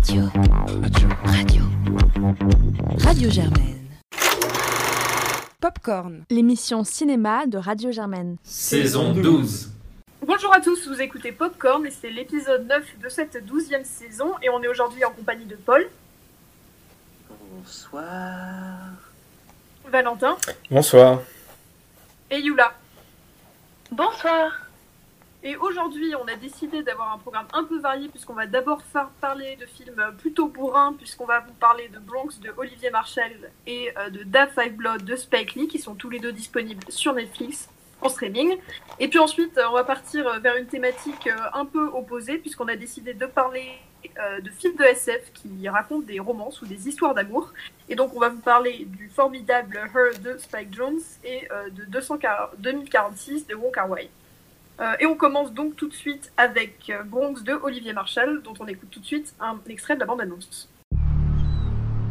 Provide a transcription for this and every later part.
Radio. Radio. Radio. Radio Germaine. Popcorn, l'émission cinéma de Radio Germaine. Saison 12. Bonjour à tous, vous écoutez Popcorn et c'est l'épisode 9 de cette douzième saison et on est aujourd'hui en compagnie de Paul, Bonsoir. Valentin Bonsoir. et Yula. Bonsoir. Et aujourd'hui, on a décidé d'avoir un programme un peu varié puisqu'on va d'abord parler de films plutôt bourrins puisqu'on va vous parler de Bronx de Olivier Marshall et euh, de Da Five Blood de Spike Lee qui sont tous les deux disponibles sur Netflix en streaming. Et puis ensuite, euh, on va partir euh, vers une thématique euh, un peu opposée puisqu'on a décidé de parler euh, de films de SF qui racontent des romances ou des histoires d'amour. Et donc, on va vous parler du formidable Her de Spike Jones et euh, de 240 2046 de Wong Kar Wai. Euh, et on commence donc tout de suite avec euh, Bronx de Olivier Marshall, dont on écoute tout de suite un extrait de la bande-annonce.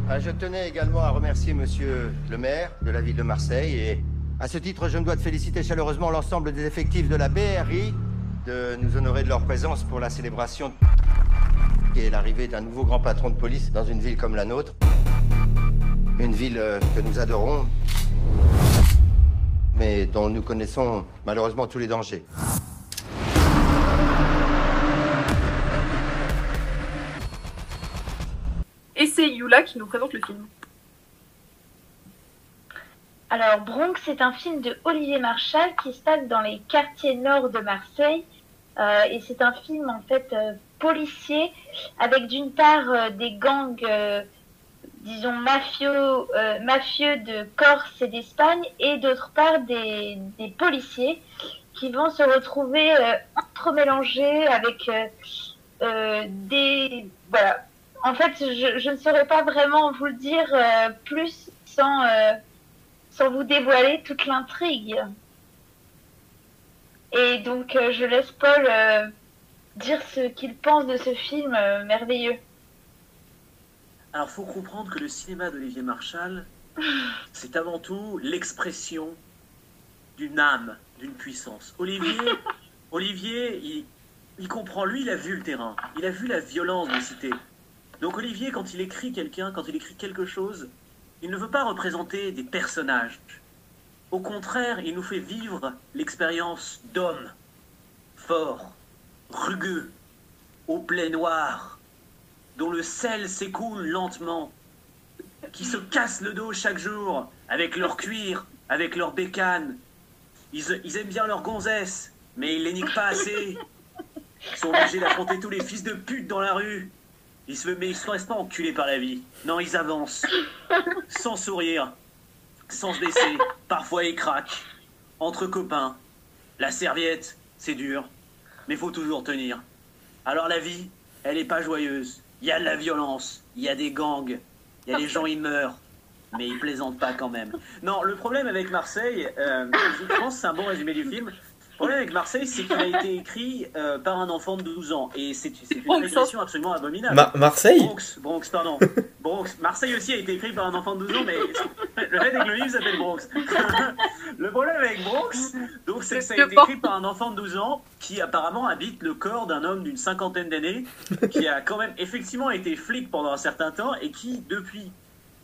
Ah, Je tenais également à remercier monsieur le maire de la ville de Marseille et à ce titre, je me dois de féliciter chaleureusement l'ensemble des effectifs de la BRI de nous honorer de leur présence pour la célébration qui est l'arrivée d'un nouveau grand patron de police dans une ville comme la nôtre. Une ville euh, que nous adorons, mais dont nous connaissons malheureusement tous les dangers. Et c'est Yula qui nous présente le film. Alors, Bronx est un film de Olivier Marshall qui se passe dans les quartiers nord de Marseille. Euh, et c'est un film en fait euh, policier avec d'une part euh, des gangs, euh, disons, mafieux, euh, mafieux de Corse et d'Espagne et d'autre part des, des policiers qui vont se retrouver euh, entremélangés avec euh, euh, des... Voilà. En fait, je, je ne saurais pas vraiment vous le dire plus sans... sans vous dévoiler toute l'intrigue. Et donc, je laisse Paul dire ce qu'il pense de ce film merveilleux. Alors, faut comprendre que le cinéma d'Olivier Marshall, c'est avant tout l'expression d'une âme, d'une puissance. Olivier, Olivier, il, il comprend, lui, il a vu le terrain, il a vu la violence des cités. Donc Olivier, quand il écrit quelqu'un, quand il écrit quelque chose, il ne veut pas représenter des personnages. Au contraire, il nous fait vivre l'expérience d'hommes forts, rugueux, au plein noir, dont le sel s'écoule lentement, qui se cassent le dos chaque jour avec leur cuir, avec leur bécane. Ils, aiment bien leur gonzesse, mais ils les niquent pas assez. Ils sont obligés d'affronter tous les fils de pute dans la rue. Ils se, mais ils se laissent pas enculer par la vie. Non, ils avancent. Sans sourire. Sans se baisser. Parfois ils craquent. Entre copains. La serviette, c'est dur. Mais faut toujours tenir. Alors la vie, elle est pas joyeuse. Il y a de la violence. Il y a des gangs. Il y a des gens, ils meurent. Mais ils plaisantent pas quand même. Non, le problème avec Marseille, euh, je pense que c'est un bon résumé du film. Le problème avec Marseille, c'est qu'il a été écrit euh, par un enfant de 12 ans. Et c'est une Bronx, régression absolument abominable. Ma- Marseille? Bronx, Bronx, pardon. Bronx. Marseille aussi a été écrit par un enfant de 12 ans, mais le fait est que le livre s'appelle Bronx. le problème avec Bronx, donc, c'est que ça a été écrit par un enfant de 12 ans qui apparemment habite le corps d'un homme d'une cinquantaine d'années, qui a quand même effectivement été flic pendant un certain temps et qui, depuis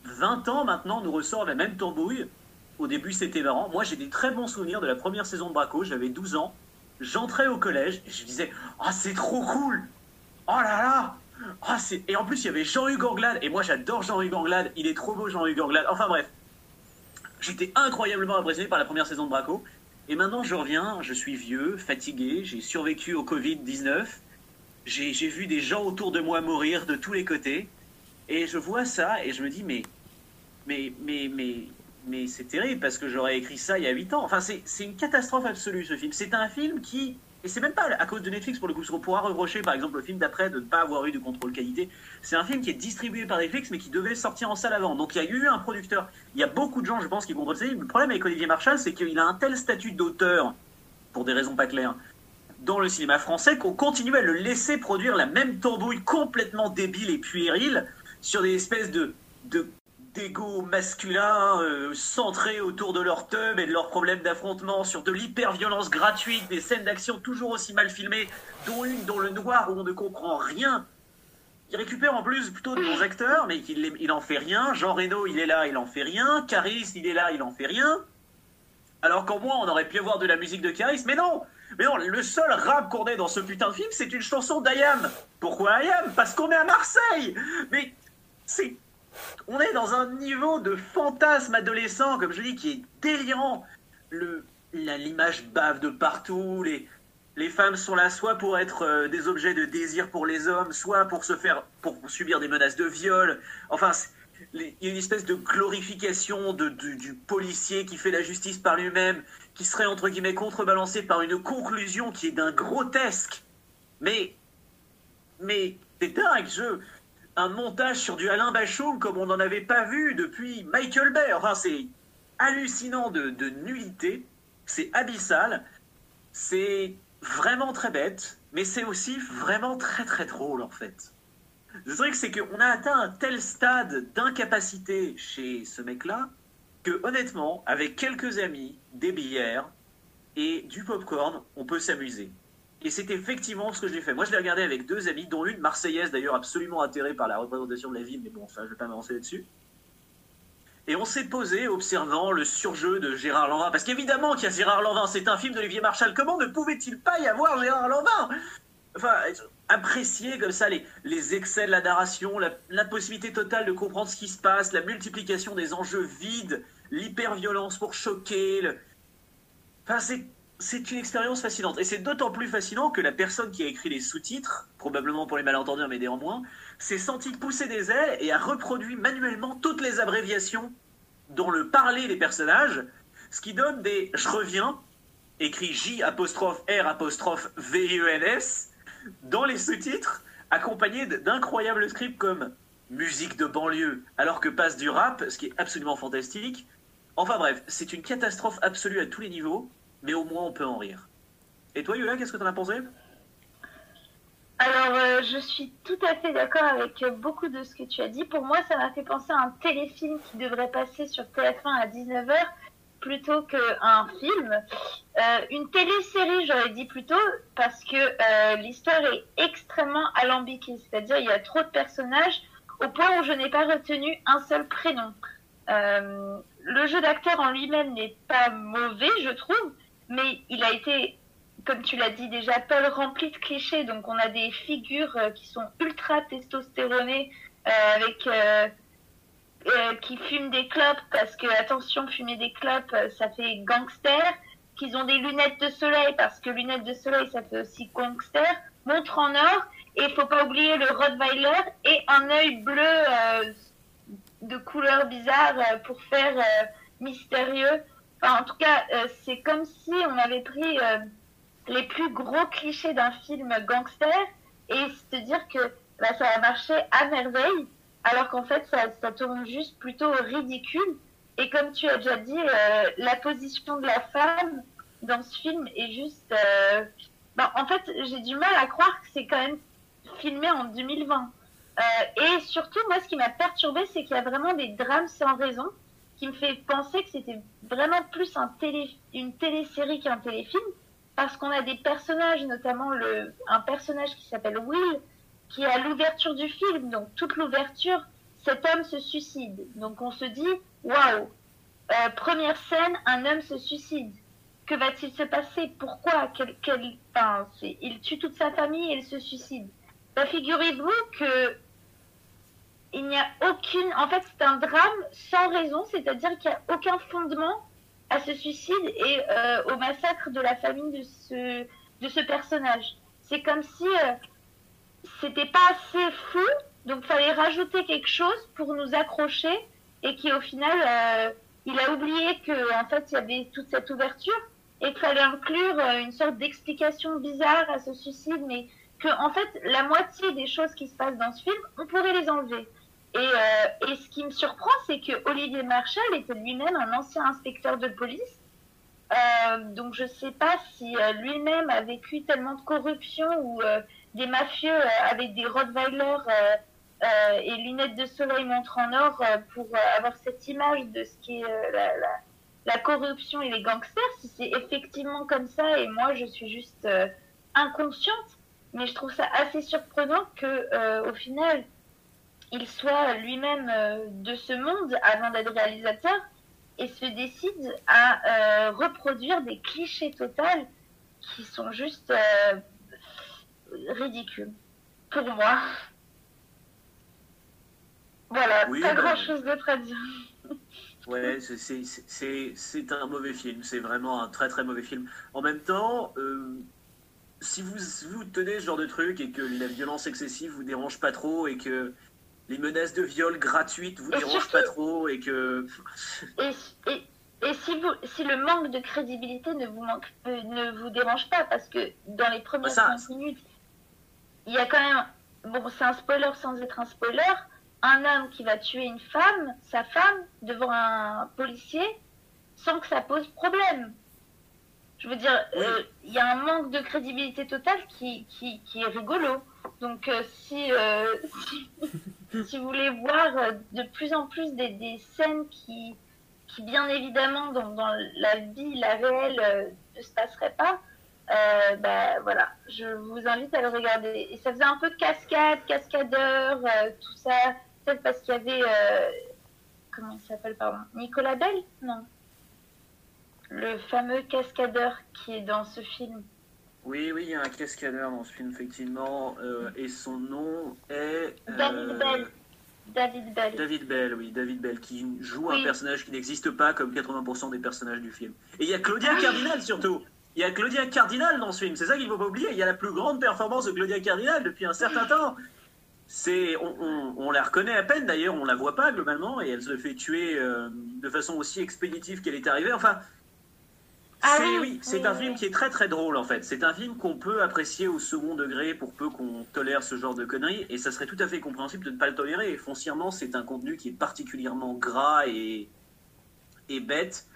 20 ans maintenant, nous ressort la même tambouille. Au début, c'était marrant. Moi, j'ai des très bons souvenirs de la première saison de Braco. J'avais 12 ans. J'entrais au collège et je disais Ah, c'est trop cool Oh là là c'est... Et en plus, il y avait Jean-Hugues Anglade. Et moi, j'adore Jean-Hugues Anglade. Il est trop beau, Jean-Hugues Anglade. Enfin bref. J'étais incroyablement impressionné par la première saison de Braco. Et maintenant, je reviens. Je suis vieux, fatigué. J'ai survécu au Covid-19. J'ai, j'ai vu des gens autour de moi mourir de tous les côtés. Et je vois ça et je me dis, mais. Mais, mais, mais. Mais c'est terrible parce que j'aurais écrit ça il y a 8 ans. Enfin, c'est, une catastrophe absolue ce film. C'est un film qui. Et c'est même pas à cause de Netflix pour le coup, ce qu'on pourra reprocher par exemple le film d'après de ne pas avoir eu de contrôle qualité. C'est un film qui est distribué par Netflix mais qui devait sortir en salle avant. Donc il y a eu un producteur. Il y a beaucoup de gens, je pense, qui contrôlent ça. Le problème avec Olivier Marshall, c'est qu'il a un tel statut d'auteur, pour des raisons pas claires, dans le cinéma français qu'on continue à le laisser produire la même tambouille complètement débile et puérile sur des espèces de, de d'ego masculins euh, centrés autour de leur tub et de leurs problèmes d'affrontement, sur de l'hyper-violence gratuite, des scènes d'action toujours aussi mal filmées, dont une dans le noir où on ne comprend rien. il récupère en plus plutôt de bons acteurs, mais il, il en fait rien. Jean Reno, il est là, il en fait rien. Caris, il est là, il en fait rien. Alors qu'en moins, on aurait pu avoir de la musique de Caris, mais non Mais non, le seul rap qu'on ait dans ce putain de film, c'est une chanson d'Ayam. Pourquoi Ayam? Parce qu'on est à Marseille Mais c'est... On est dans un niveau de fantasme adolescent, comme je dis, qui est délirant. L'image bave de partout, les, femmes sont là soit pour être euh, des objets de désir pour les hommes, soit pour se faire, subir des menaces de viol. Enfin, il y a une espèce de glorification du, policier qui fait la justice par lui-même, qui serait entre guillemets contrebalancé par une conclusion qui est d'un grotesque. Mais, mais c'est dingue, je, un montage sur du Alain Bachung comme on n'en avait pas vu depuis Michael Bay. Enfin, c'est hallucinant de, de nullité, c'est abyssal, c'est vraiment très bête, mais c'est aussi vraiment très très drôle en fait. Le truc, c'est qu'on a atteint un tel stade d'incapacité chez ce mec-là que honnêtement, avec quelques amis, des bières et du popcorn, on peut s'amuser. Et c'est effectivement ce que j'ai fait. Moi, je l'ai regardé avec deux amis, dont une marseillaise d'ailleurs, absolument atterrée par la représentation de la ville, mais bon, ça, je vais pas m'avancer là-dessus. Et on s'est posé observant le surjeu de Gérard Lanvin. Parce qu'évidemment qu'il y a Gérard Lanvin, c'est un film d'Olivier Marchal. Comment ne pouvait-il pas y avoir Gérard Lanvin? Enfin, apprécier comme ça les, les excès de la narration, l'impossibilité totale de comprendre ce qui se passe, la multiplication des enjeux vides, l'hyperviolence pour choquer. Le... Enfin, c'est une expérience fascinante. Et c'est d'autant plus fascinant que la personne qui a écrit les sous-titres, probablement pour les malentendus, mais néanmoins, s'est sentie pousser des ailes et a reproduit manuellement toutes les abréviations dont le parler des personnages, ce qui donne des je reviens, écrit J apostrophe R apostrophe V E N S, dans les sous-titres, accompagné d'incroyables scripts comme musique de banlieue, alors que passe du rap, ce qui est absolument fantastique. Enfin bref, c'est une catastrophe absolue à tous les niveaux, mais au moins on peut en rire. Et toi, Yola, qu'est-ce que t'en as pensé? Alors, euh, je suis tout à fait d'accord avec beaucoup de ce que tu as dit. Pour moi, ça m'a fait penser à un téléfilm qui devrait passer sur TF1 à 19h plutôt qu'un film. Euh, une télésérie, j'aurais dit plutôt, parce que euh, l'histoire est extrêmement alambiquée. C'est-à-dire, il y a trop de personnages au point où je n'ai pas retenu un seul prénom. le jeu d'acteur en lui-même n'est pas mauvais, je trouve, mais il a été comme tu l'as dit déjà, Paul rempli de clichés. Donc on a des figures euh, qui sont ultra testostéronées, euh, avec euh, qui fument des clopes parce que attention, fumer des clopes, ça fait gangster. Qu'ils ont des lunettes de soleil parce que lunettes de soleil, ça fait aussi gangster. Montre en or et faut pas oublier le Rottweiler et un œil bleu de couleur bizarre pour faire mystérieux. En tout cas, c'est comme si on avait pris les plus gros clichés d'un film gangster et se dire que bah, ça a marché à merveille, alors qu'en fait, ça, ça tourne juste plutôt ridicule. Et comme tu as déjà dit, euh, la position de la femme dans ce film est juste... Euh, bah, en fait, j'ai du mal à croire que c'est quand même filmé en 2020. Euh, et surtout, moi, ce qui m'a perturbé, c'est qu'il y a vraiment des drames sans raison, qui me fait penser que c'était vraiment plus un télé, une télésérie qu'un téléfilm parce qu'on a des personnages, notamment le, un personnage qui s'appelle Will, qui à l'ouverture du film. Donc toute l'ouverture, cet homme se suicide. Donc on se dit, waouh, euh, première scène, un homme se suicide. Que va-t-il se passer? Pourquoi? Quel, Il tue toute sa famille et il se suicide. Bah, figurez-vous que il n'y a aucune. En fait, c'est un drame sans raison, c'est-à-dire qu'il n'y a aucun fondement à ce suicide et euh, au massacre de la famille de ce, de ce personnage. C'est comme si euh, c'était pas assez fou, donc fallait rajouter quelque chose pour nous accrocher et qui au final euh, il a oublié que en fait il y avait toute cette ouverture et qu'il fallait inclure une sorte d'explication bizarre à ce suicide, mais que en fait la moitié des choses qui se passent dans ce film, on pourrait les enlever. Euh, et, ce qui me surprend, c'est que Olivier Marchal était lui-même un ancien inspecteur de police. Euh, donc je ne sais pas si euh, lui-même a vécu tellement de corruption ou des mafieux avec des Rottweiler et lunettes de soleil montre en or pour avoir cette image de ce qui est la, la, corruption et les gangsters. Si c'est effectivement comme ça et moi je suis juste inconsciente, mais je trouve ça assez surprenant que, au final, il soit lui-même de ce monde avant d'être réalisateur et se décide à reproduire des clichés totaux qui sont juste ridicules pour moi. Voilà, pas bah, grand chose d'autre à dire. Ouais, c'est un mauvais film, c'est vraiment un très très mauvais film. En même temps, euh, si vous, vous tenez ce genre de truc et que la violence excessive vous dérange pas trop et que les menaces de viol gratuites vous dérangent pas trop et que. et, et, et, si, vous, si le manque de crédibilité ne vous, manque, euh, ne vous dérange pas, parce que dans les premières bah, minutes, il y a quand même. Bon, c'est un spoiler sans être un spoiler un homme qui va tuer une femme, sa femme, devant un policier, sans que ça pose problème. Je veux dire, euh, il y a un manque de crédibilité totale qui, qui, qui est rigolo. Donc, euh, si, euh, si, vous voulez voir de plus en plus des, scènes qui, qui, bien évidemment, dans, la vie, la réelle, ne se passeraient pas, bah, voilà, je vous invite à le regarder. Et ça faisait un peu de cascade, cascadeur, tout ça peut-être parce qu'il y avait. Euh, comment il s'appelle, pardon Nicolas Bell? Non. Le fameux cascadeur qui est dans ce film. Oui, oui, il y a un cascadeur dans ce film, effectivement. Euh, et son nom est. David euh, Bell. David Bell. David Bell, oui, David Bell, qui joue un personnage qui n'existe pas comme 80% des personnages du film. Et il y a Claudia Cardinal surtout. Il y a Claudia Cardinal dans ce film, c'est ça qu'il ne faut pas oublier. Il y a la plus grande performance de Claudia Cardinal depuis un certain temps c'est, on, la reconnaît à peine d'ailleurs, on la voit pas globalement, et elle se fait tuer euh, de façon aussi expéditive qu'elle est arrivée. Enfin, ah c'est, oui, c'est un film qui est très très drôle en fait. C'est un film qu'on peut apprécier au second degré pour peu qu'on tolère ce genre de conneries, et ça serait tout à fait compréhensible de ne pas le tolérer. foncièrement, c'est un contenu qui est particulièrement gras et, et bête.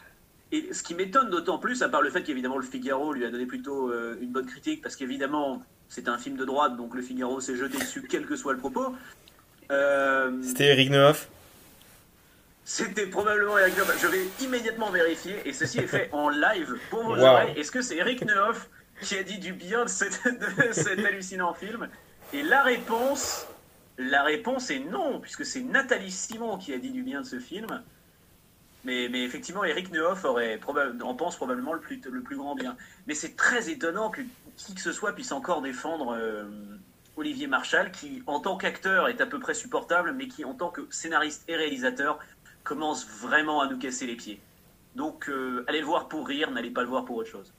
Et ce qui m'étonne d'autant plus, à part le fait qu'évidemment le Figaro lui a donné plutôt euh, une bonne critique, parce qu'évidemment c'est un film de droite, donc le Figaro s'est jeté dessus, quel que soit le propos. Euh, C'était Eric Neuf C'était probablement Eric Neuf. Je vais immédiatement vérifier, et ceci est fait en live pour vos oreilles. Est-ce que c'est Eric Neuf qui a dit du bien de, cet hallucinant film? Et la réponse, la réponse est non, puisque c'est Nathalie Simon qui a dit du bien de ce film. Mais, mais, effectivement, Eric Neuf aurait en pense probablement le plus, le plus grand bien. Mais c'est très étonnant que qui que ce soit puisse encore défendre euh, Olivier Marchal, qui en tant qu'acteur est à peu près supportable, mais qui en tant que scénariste et réalisateur commence vraiment à nous casser les pieds. Donc euh, allez le voir pour rire, n'allez pas le voir pour autre chose.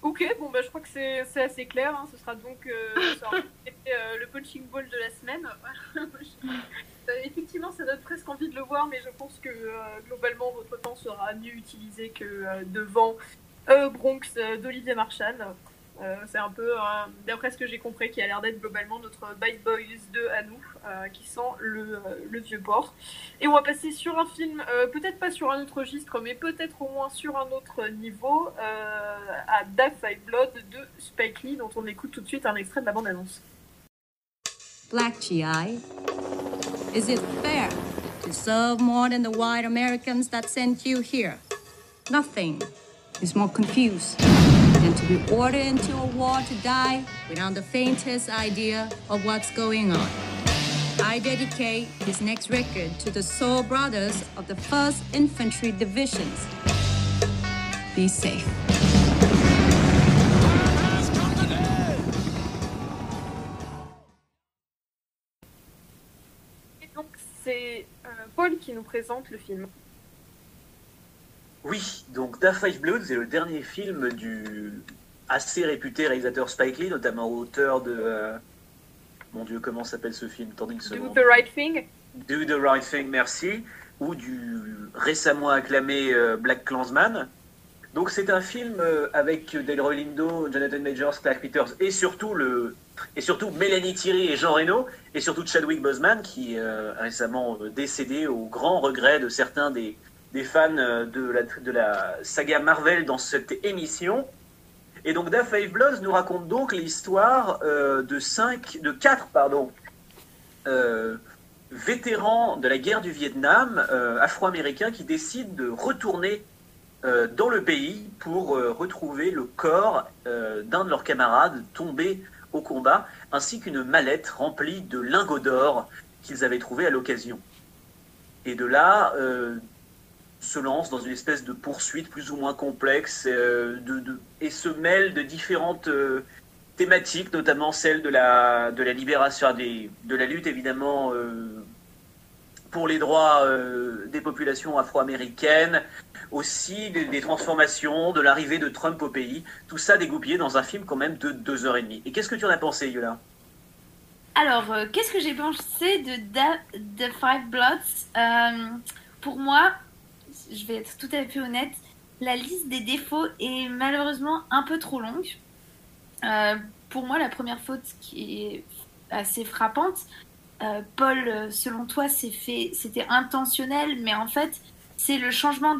Ok, bon bah je crois que c'est assez clair. Hein. Ce sera donc euh, le punching ball de la semaine. effectivement, ça donne presque envie de le voir, mais je pense que globalement votre temps sera mieux utilisé que devant euh, Bronx euh, d'Olivier Marchal. Euh, c'est un peu, d'après ce que j'ai compris, qui a l'air d'être globalement notre Bad Boys 2 à nous, qui sent le, vieux port. Et on va passer sur un film, peut-être pas sur un autre registre, mais peut-être au moins sur un autre niveau, à Da Five Blood de Spike Lee, dont on écoute tout de suite un extrait de la bande-annonce. Black GI, is it fair to serve more than the white Americans that sent you here? Nothing. is more confused than to be ordered into a war to die without the faintest idea of what's going on. I dedicate this next record to the soul brothers of the 1st Infantry Divisions. Be safe. C'est euh, Paul qui nous présente le film. Oui, donc Da Five Blood, c'est le dernier film du assez réputé réalisateur Spike Lee, notamment auteur de. Euh, mon Dieu, comment s'appelle ce film? Do the Right Thing Do the Right Thing, merci. Ou du récemment acclamé euh, Black Clansman. Donc c'est un film euh, avec Delroy Lindo, Jonathan Majors, Clark Peters et surtout le et surtout Mélanie Thierry et Jean Reno et surtout Chadwick Boseman qui est récemment décédé au grand regret de certains des, des fans euh, de la, saga Marvel dans cette émission. Et donc Da Five Bloods nous raconte donc l'histoire euh, de cinq, de quatre pardon, euh, vétérans de la guerre du Vietnam afro-américains qui décident de retourner dans le pays pour retrouver le corps d'un de leurs camarades tombé au combat, ainsi qu'une mallette remplie de lingots d'or qu'ils avaient trouvé à l'occasion. Et de là, se lance dans une espèce de poursuite plus ou moins complexe de, et se mêle de différentes thématiques, notamment celle de la, de la libération, des, de la lutte évidemment euh, pour les droits euh, des populations afro-américaines, aussi des, transformations, de l'arrivée de Trump au pays, tout ça dégoupillé dans un film quand même de deux heures et demie. Et qu'est-ce que tu en as pensé, Yola? Alors, euh, qu'est-ce que j'ai pensé de The Five Bloods? Pour moi, je vais être tout à fait honnête, la liste des défauts est malheureusement un peu trop longue. Euh, pour moi, la première faute qui est assez frappante, euh, Paul, selon toi, c'était intentionnel, mais en fait, c'est le changement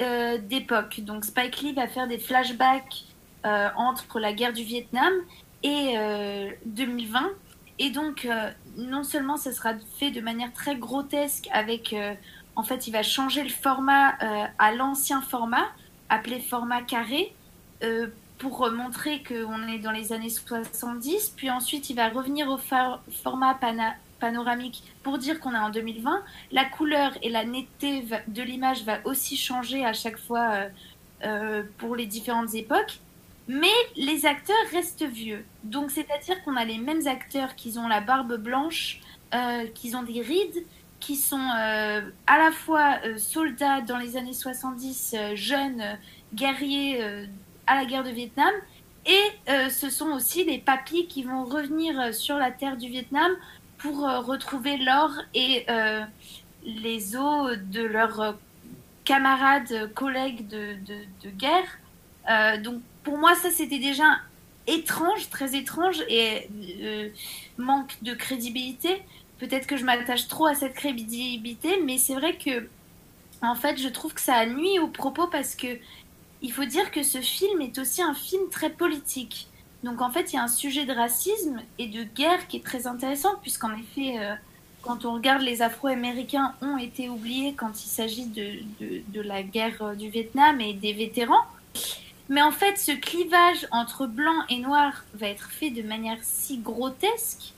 euh, d'époque. Donc Spike Lee va faire des flashbacks entre la guerre du Vietnam et 2020. Et donc, non seulement ça sera fait de manière très grotesque avec, en fait, il va changer le format à l'ancien format, appelé format carré, pour montrer qu'on est dans les années 70. Puis ensuite, il va revenir au format panoramique pour dire qu'on est en 2020. La couleur et la netteté de l'image va aussi changer à chaque fois euh, euh, pour les différentes époques. Mais les acteurs restent vieux. Donc, c'est-à-dire qu'on a les mêmes acteurs qui ont la barbe blanche, euh, qui ont des rides, qui sont à la fois soldats dans les années 70, jeunes, guerriers à la guerre de Vietnam. Et euh, ce sont aussi les papis qui vont revenir euh, sur la terre du Vietnam pour euh, retrouver l'or et les os de leurs camarades, collègues de, guerre. donc pour moi, ça c'était déjà étrange, très étrange et manque de crédibilité. Peut-être que je m'attache trop à cette crédibilité, mais c'est vrai que en fait, je trouve que ça nuit au propos parce que il faut dire que ce film est aussi un film très politique. Donc en fait, il y a un sujet de racisme et de guerre qui est très intéressant, puisqu'en effet, euh, quand on regarde les Afro-Américains ont été oubliés quand il s'agit de, de, la guerre euh, du Vietnam et des vétérans. Mais en fait, ce clivage entre blanc et noir va être fait de manière si grotesque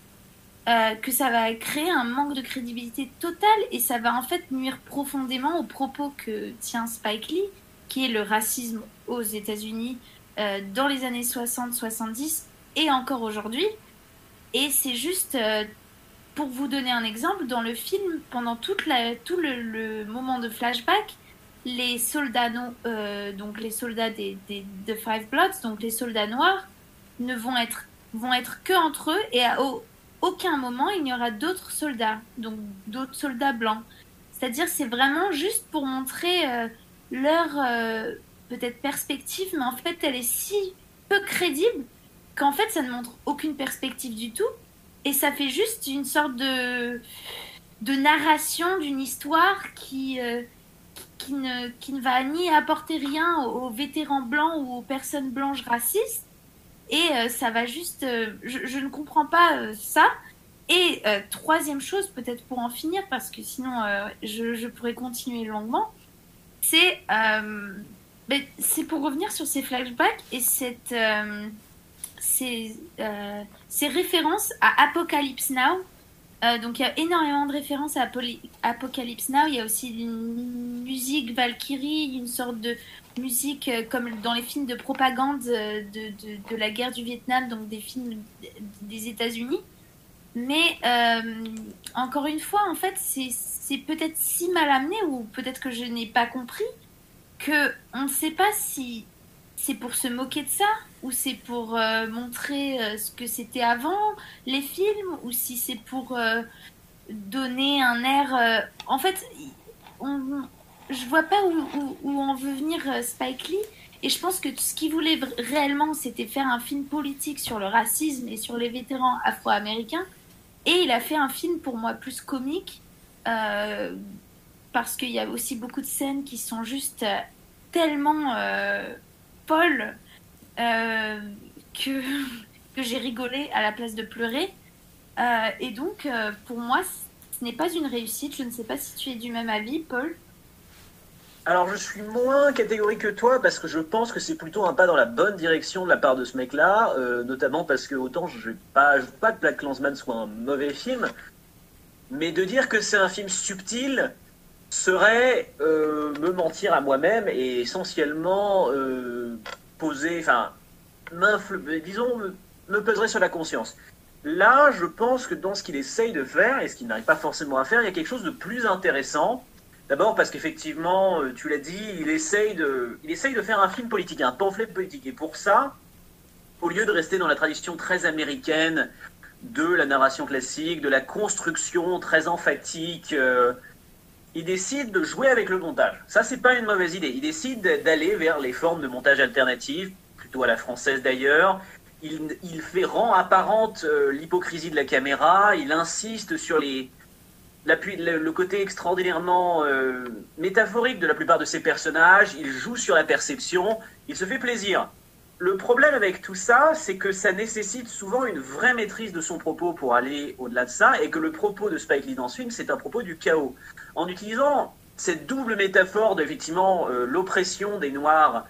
euh, que ça va créer un manque de crédibilité totale et ça va en fait nuire profondément aux propos que tient Spike Lee qui est le racisme aux États-Unis euh, dans les années 60-70 et encore aujourd'hui. Et c'est juste, euh, pour vous donner un exemple, dans le film, pendant toute la, tout le, moment de flashback, les soldats, euh, donc les soldats des, des, de Five Bloods, donc les soldats noirs, ne vont être, vont être que entre eux et à aucun moment il n'y aura d'autres soldats, donc d'autres soldats blancs. C'est-à-dire c'est vraiment juste pour montrer leur euh, peut-être perspective, mais en fait elle est si peu crédible qu'en fait ça ne montre aucune perspective du tout et ça fait juste une sorte de de narration d'une histoire qui euh, qui, ne, qui ne va ni apporter rien aux, vétérans blancs ou aux personnes blanches racistes et euh, ça va juste je, ne comprends pas ça et troisième chose peut-être pour en finir parce que sinon je, pourrais continuer longuement c'est euh, ben, c'est pour revenir sur ces flashbacks et cette, euh, euh, ces, références à Apocalypse Now. Donc il y a énormément de références à Apocalypse Now. Il y a aussi une musique Valkyrie, une sorte de musique comme dans les films de propagande de, de, de, la guerre du Vietnam, donc des films des États-Unis. Mais encore une fois, en fait, c'est peut-être si mal amené ou peut-être que je n'ai pas compris que on ne sait pas si c'est pour se moquer de ça ou c'est pour euh, montrer euh, ce que c'était avant les films? Ou si c'est pour euh, donner un air en fait on, je vois pas où, où, on veut venir Spike Lee. Et je pense que ce qu'il voulait réellement c'était faire un film politique sur le racisme et sur les vétérans afro-américains. Et il a fait un film pour moi plus comique parce qu'il y a aussi beaucoup de scènes qui sont juste tellement euh, que, que j'ai rigolé à la place de pleurer. et donc, pour moi, ce n'est pas une réussite. Je ne sais pas si tu es du même avis, Paul. Alors je suis moins catégorique que toi parce que je pense que c'est plutôt un pas dans la bonne direction de la part de ce mec-là, euh, notamment parce que autant je ne pas, pas que Black Clansman soit un mauvais film, mais de dire que c'est un film subtil serait euh, me mentir à moi-même et essentiellement euh, poser, enfin, disons, me, peserait sur la conscience. Là, je pense que dans ce qu'il essaye de faire, et ce qu'il n'arrive pas forcément à faire, il y a quelque chose de plus intéressant. D'abord parce qu'effectivement, euh, tu l'as dit, il essaye, de, il essaye de faire un film politique, un pamphlet politique. Et pour ça, au lieu de rester dans la tradition très américaine de la narration classique, de la construction très emphatique, euh, il décide de jouer avec le montage. Ça, c'est pas une mauvaise idée. Il décide d'aller vers les formes de montage alternatives, plutôt à la française d'ailleurs. Il, fait rend apparente euh, l'hypocrisie de la caméra. Il insiste sur les, le, côté extraordinairement euh, métaphorique de la plupart de ces personnages, il joue sur la perception, il se fait plaisir. Le problème avec tout ça, c'est que ça nécessite souvent une vraie maîtrise de son propos pour aller au-delà de ça, et que le propos de Spike Lee dans ce film, c'est un propos du chaos. En utilisant cette double métaphore d'effectivement euh, l'oppression des Noirs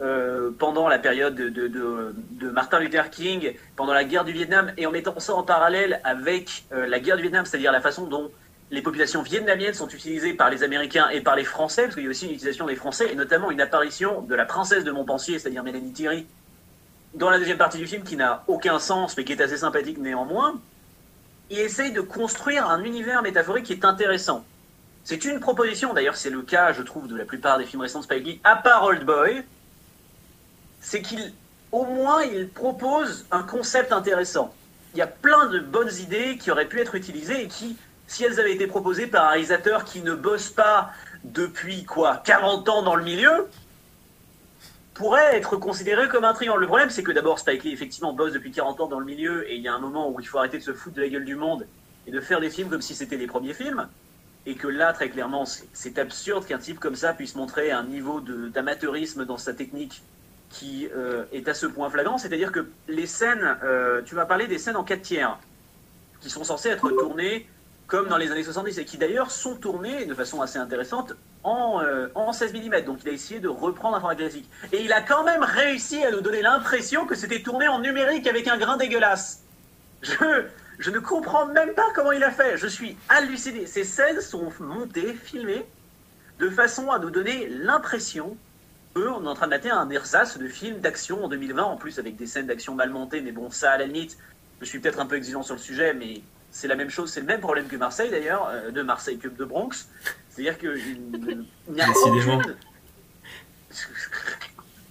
euh, pendant la période de, de, Martin Luther King, pendant la guerre du Vietnam, et en mettant ça en parallèle avec la guerre du Vietnam, c'est-à-dire la façon dont les populations vietnamiennes sont utilisées par les Américains et par les Français, parce qu'il y a aussi une utilisation des Français, et notamment une apparition de la princesse de Montpensier, c'est-à-dire Mélanie Thierry, dans la deuxième partie du film, qui n'a aucun sens, mais qui est assez sympathique néanmoins. Il essaye de construire un univers métaphorique qui est intéressant. C'est une proposition, d'ailleurs c'est le cas, je trouve, de la plupart des films récents de Spike Lee, à part Old Boy, c'est qu'il, au moins, il propose un concept intéressant. Il y a plein de bonnes idées qui auraient pu être utilisées et qui, si elles avaient été proposées par un réalisateur qui ne bosse pas depuis quoi 40 ans dans le milieu, pourrait être considéré comme un triangle. Le problème, c'est que d'abord, Spike Lee, effectivement, bosse depuis 40 ans dans le milieu, et il y a un moment où il faut arrêter de se foutre de la gueule du monde et de faire des films comme si c'était les premiers films. Et que là, très clairement, c'est absurde qu'un type comme ça puisse montrer un niveau d'amateurisme dans sa technique qui euh, est à ce point flagrant. C'est-à-dire que les scènes, euh, tu vas parler des scènes en 4 tiers, qui sont censées être tournées comme dans les années 70, et qui d'ailleurs sont tournés de façon assez intéressante en, euh, en 16 mm. Donc il a essayé de reprendre un format classique. Et il a quand même réussi à nous donner l'impression que c'était tourné en numérique avec un grain dégueulasse. Je, je ne comprends même pas comment il a fait. Je suis halluciné. Ces scènes sont montées, filmées, de façon à nous donner l'impression qu'on est en train de mater un ersatz de film d'action en 2020, en plus avec des scènes d'action mal montées, mais bon, ça à la limite, je suis peut-être un peu exigeant sur le sujet, mais c'est la même chose, c'est le même problème que Marseille d'ailleurs, euh, de Marseille que de Bronx. C'est-à-dire qu'il n'y a aucune...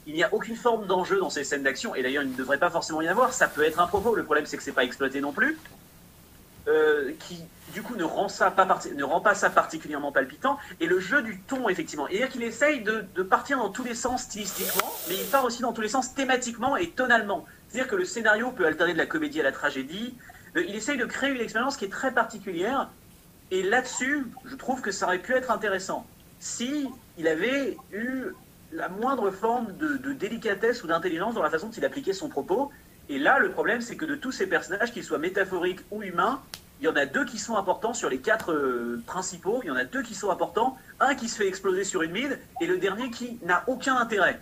il n'y a aucune forme d'enjeu dans ces scènes d'action, et d'ailleurs il ne devrait pas forcément y en avoir, ça peut être un propos, le problème c'est que c'est pas exploité non plus, euh, qui du coup ne rend, ça pas ça particulièrement palpitant, et le jeu du ton effectivement, c'est-à-dire qu'il essaye de, de, partir dans tous les sens stylistiquement, mais il part aussi dans tous les sens thématiquement et tonalement, c'est-à-dire que le scénario peut alterner de la comédie à la tragédie, euh, il essaye de créer une expérience qui est très particulière. Et là-dessus, je trouve que ça aurait pu être intéressant. Si il avait eu la moindre forme de, délicatesse ou d'intelligence dans la façon dont il appliquait son propos. Et là, le problème, c'est que de tous ces personnages, qu'ils soient métaphoriques ou humains, il y en a deux qui sont importants sur les quatre euh, principaux. Il y en a deux qui sont importants. Un qui se fait exploser sur une mine et le dernier qui n'a aucun intérêt.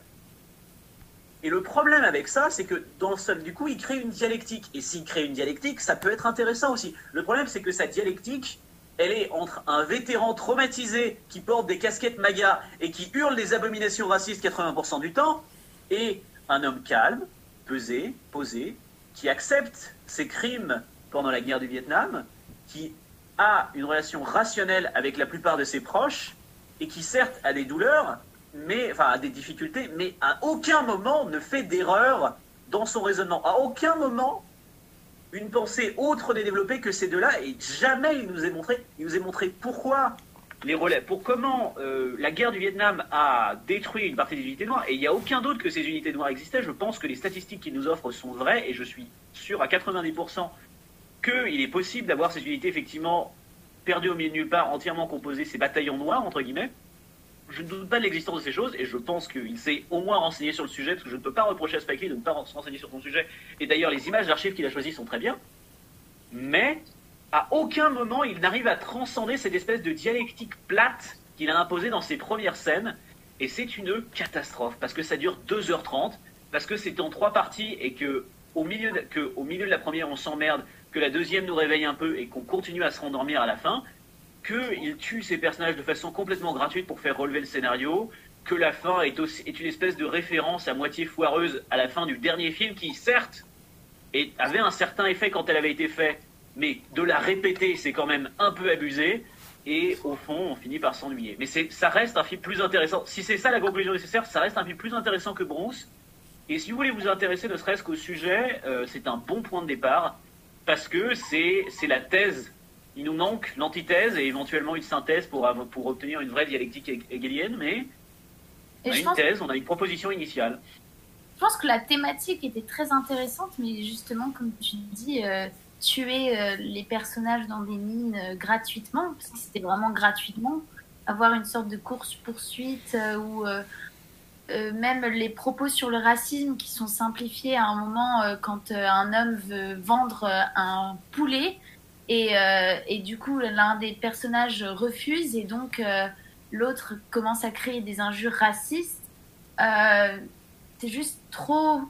Et le problème avec ça, c'est que dans le seul, du coup, il crée une dialectique. Et s'il crée une dialectique, ça peut être intéressant aussi. Le problème, c'est que sa dialectique, elle est entre un vétéran traumatisé qui porte des casquettes MAGA et qui hurle des abominations racistes 80% du temps, et un homme calme, pesé, posé, qui accepte ses crimes pendant la guerre du Vietnam, qui a une relation rationnelle avec la plupart de ses proches, et qui certes a des douleurs, mais, enfin, a des difficultés, mais à aucun moment ne fait d'erreur dans son raisonnement. À aucun moment, une pensée autre n'est développée que ces deux-là, et jamais il nous est montré, il nous est montré pourquoi les relais, pour comment euh, la guerre du Vietnam a détruit une partie des unités noires, et il n'y a aucun doute que ces unités noires existaient. Je pense que les statistiques qu'il nous offrent sont vraies, et je suis sûr à 90% qu'il est possible d'avoir ces unités effectivement perdues au milieu de nulle part, entièrement composées, ces bataillons noirs, entre guillemets je ne doute pas de l'existence de ces choses et je pense qu'il s'est au moins renseigné sur le sujet parce que je ne peux pas reprocher à Spike Lee de ne pas se renseigner sur son sujet. Et d'ailleurs, les images d'archives qu'il a choisies sont très bien. Mais à aucun moment il n'arrive à transcender cette espèce de dialectique plate qu'il a imposé dans ses premières scènes. Et c'est une catastrophe parce que ça dure 2h30, parce que c'est en trois parties et que au milieu de, que, au milieu de la première on s'emmerde, que la deuxième nous réveille un peu et qu'on continue à se rendormir à la fin, qu'il tue ses personnages de façon complètement gratuite pour faire relever le scénario, que la fin est une espèce de référence à moitié foireuse à la fin du dernier film qui, certes, avait un certain effet quand elle avait été faite, mais de la répéter, c'est quand même un peu abusé. Et au fond, on finit par s'ennuyer. Mais ça reste un film plus intéressant. Si c'est ça la conclusion nécessaire, ça reste un film plus intéressant que Bronze. Et si vous voulez vous intéresser ne serait-ce qu'au sujet, euh, c'est un bon point de départ. Parce que c'est la thèse. Il nous manque l'antithèse et éventuellement une synthèse pour, pour obtenir une vraie dialectique hegelienne. Mais on a une thèse, on a une proposition initiale. Je pense que la thématique était très intéressante, mais justement, comme tu dis, euh, tuer euh, les personnages dans des mines euh, gratuitement, parce que c'était vraiment gratuitement, avoir une sorte de course-poursuite ou même les propos sur le racisme qui sont simplifiés à un moment quand un homme veut vendre un poulet et, et du coup l'un des personnages refuse et donc l'autre commence à créer des injures racistes. c'est juste trop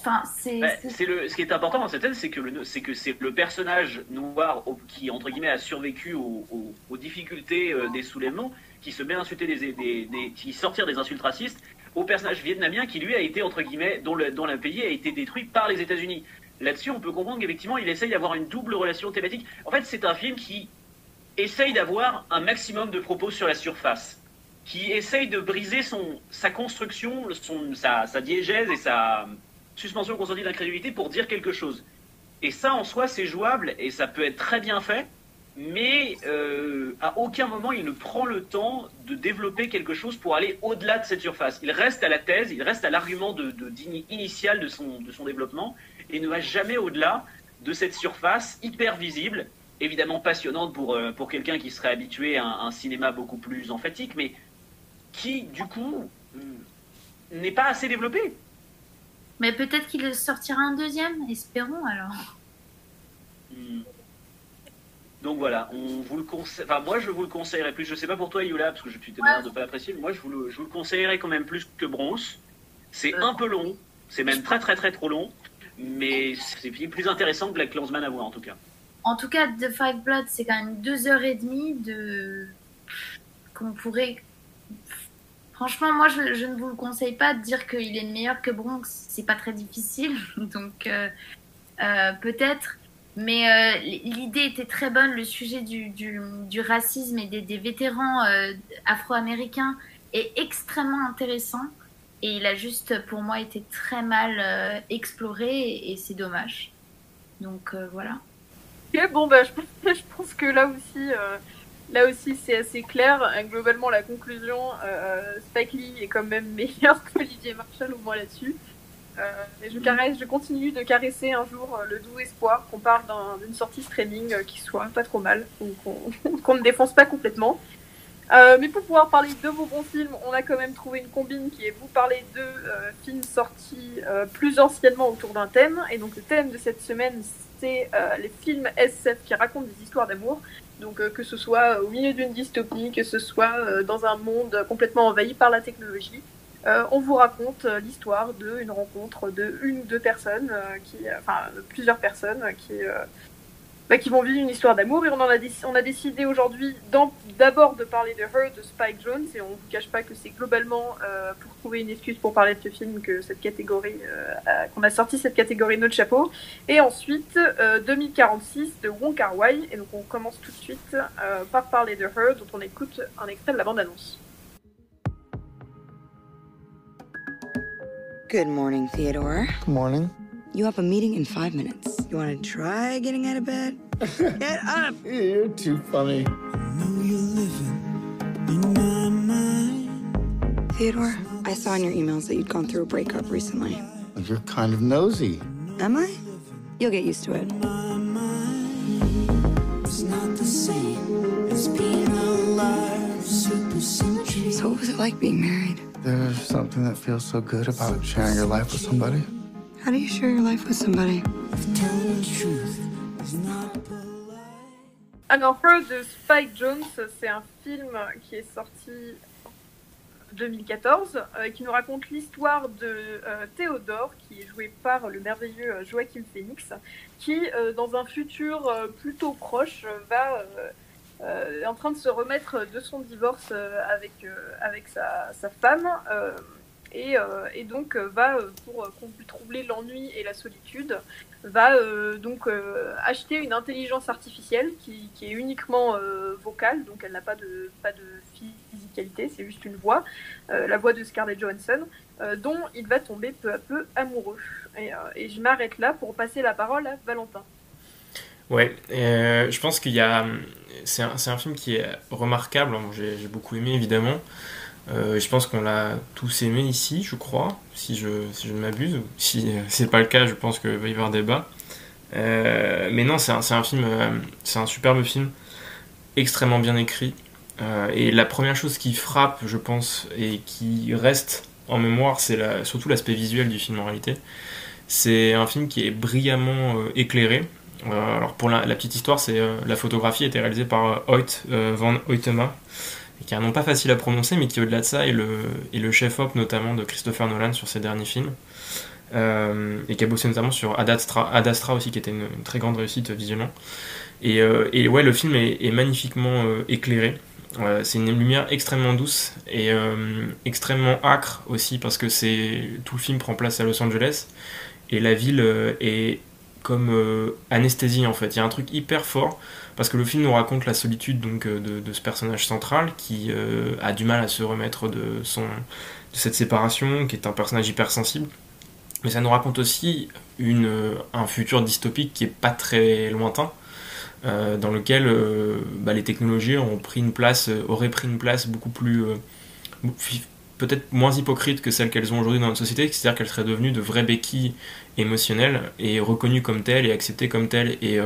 Enfin, c'est, le, ce qui est important dans cette scène, c'est que le, c'est que c'est le personnage noir qui entre guillemets a survécu aux, difficultés euh, des soulèvements, qui se met à insulter des, des, qui sortir des insultes racistes, au personnage vietnamien qui lui a été entre guillemets dont le, dont le pays a été détruit par les États-Unis. Là-dessus, on peut comprendre qu'effectivement, il essaye d'avoir une double relation thématique. En fait, c'est un film qui essaye d'avoir un maximum de propos sur la surface, qui essaye de briser son, sa construction, son, sa, sa diégèse et sa suspension consentie d'incrédulité pour dire quelque chose. Et ça, en soi, c'est jouable et ça peut être très bien fait, mais euh, à aucun moment il ne prend le temps de développer quelque chose pour aller au-delà de cette surface. Il reste à la thèse, il reste à l'argument de, initial de son, de son développement et ne va jamais au-delà de cette surface hyper visible, évidemment passionnante pour, euh, pour quelqu'un qui serait habitué à un, cinéma beaucoup plus emphatique, mais qui, du coup, euh, n'est pas assez développé. Mais peut-être qu'il sortira un deuxième, espérons alors. Hmm. Donc voilà, on vous le conseille. Enfin, moi je vous le conseillerais plus. Je sais pas pour toi, Yula, parce que je suis témoin de pas apprécier. Mais moi je vous, le, je vous le conseillerais quand même plus que Bronze. C'est un peu long, c'est même très très très trop long, mais c'est plus intéressant que la Clansman à voir en tout cas. En tout cas, The Five Bloods, c'est quand même deux heures et demie de qu'on pourrait Franchement, moi, je, ne vous le conseille pas de dire qu'il est meilleur que Bronx. C'est pas très difficile. Donc, euh, euh, peut-être. Mais euh, l'idée était très bonne. Le sujet du, racisme et des, vétérans afro-américains est extrêmement intéressant. Et il a juste, pour moi, été très mal exploré. Et, c'est dommage. Donc, voilà. Ok, bon, bah, je, pense que là aussi Là aussi, c'est assez clair. Euh, globalement, la conclusion, euh, Spike Lee est quand même meilleur qu'Olivier Marshall, au moins là-dessus. Euh, et je, caresse, je continue de caresser un jour le doux espoir qu'on parle d'une sortie streaming qui soit pas trop mal, ou qu'on ne défonce pas complètement. mais pour pouvoir parler de vos bons films, on a quand même trouvé une combine qui est vous parler de films sortis plus anciennement autour d'un thème. Et donc le thème de cette semaine, c'est les films SF qui racontent des histoires d'amour. Donc euh, que ce soit au milieu d'une dystopie, que ce soit euh, dans un monde complètement envahi par la technologie, euh, on vous raconte l'histoire d'une rencontre de une ou deux personnes, qui, enfin plusieurs personnes qui, bah, qui vont vivre une histoire d'amour. Et on, en a, on a décidé aujourd'hui d'abord de parler de Her de Spike Jones. Et on ne vous cache pas que c'est globalement pour trouver une excuse pour parler de ce film que cette catégorie, qu'on a sorti cette catégorie de notre chapeau. Et ensuite 2046 de Wong Kar Wai. Et donc on commence tout de suite par parler de Her, dont on écoute un extrait de la bande-annonce. Good morning, Theodore. Good morning. You have a meeting in five minutes. You want to try getting out of bed? Get up! You're too funny. Theodore, I saw in your emails that you'd gone through a breakup recently. You're kind of nosy. Am I? You'll get used to it. So, what was it like being married? There's something that feels so good about sharing your life with somebody. How do you share your life with somebody? Alors, Her de Spike Jones, c'est un film qui est sorti 2014, euh, qui nous raconte l'histoire de euh, Théodore, qui est joué par le merveilleux euh, Joachim Phoenix, qui, dans un futur plutôt proche, va est en train de se remettre de son divorce avec, avec sa, sa femme. Et, et, donc va, pour troubler l'ennui et la solitude, va donc acheter une intelligence artificielle qui, est uniquement vocale, donc elle n'a pas de, pas physicalité, c'est juste une voix, euh, la voix de Scarlett Johansson, euh, dont il va tomber peu à peu amoureux. Et, euh, je m'arrête là pour passer la parole à Valentin. Ouais, je pense qu'il y a. C'est un, un, film qui est remarquable, j'ai beaucoup aimé évidemment. Je pense qu'on l'a tous aimé ici, je crois, si je, si je ne m'abuse. Si c'est pas le cas, je pense qu'il va y avoir débat. mais non, c'est un, un, film, c'est un superbe film, extrêmement bien écrit, euh, et la première chose qui frappe, je pense, et qui reste en mémoire, c'est surtout l'aspect visuel du film en réalité. C'est un film qui est brillamment euh, éclairé. Euh, alors pour la, petite histoire, c'est la photographie été réalisée par Hoyt van Hoytema, qui a un nom pas facile à prononcer, mais qui au-delà de ça est le, est le chef-op notamment de Christopher Nolan sur ses derniers films. et qui a bossé notamment sur Ad Astra, Ad Astra aussi, qui était une, très grande réussite visuellement. Et, et, ouais, le film est, magnifiquement éclairé c'est une lumière extrêmement douce et euh, extrêmement âcre aussi parce que c'est tout le film prend place à Los Angeles et la ville euh, est comme euh, anesthésie en fait. Il y a un truc hyper fort parce que le film nous raconte la solitude donc de, ce personnage central qui a du mal à se remettre de son de cette séparation, qui est un personnage hypersensible. Mais ça nous raconte aussi une, un futur dystopique qui est pas très lointain euh, dans lequel euh, bah, les technologies ont pris une place, euh, auraient pris une place beaucoup plus peut-être moins hypocrite que celles qu'elles ont aujourd'hui dans notre société, c'est-à-dire qu'elles seraient devenues de vraies béquilles émotionnelles et reconnues comme telles et acceptées comme telles. Et,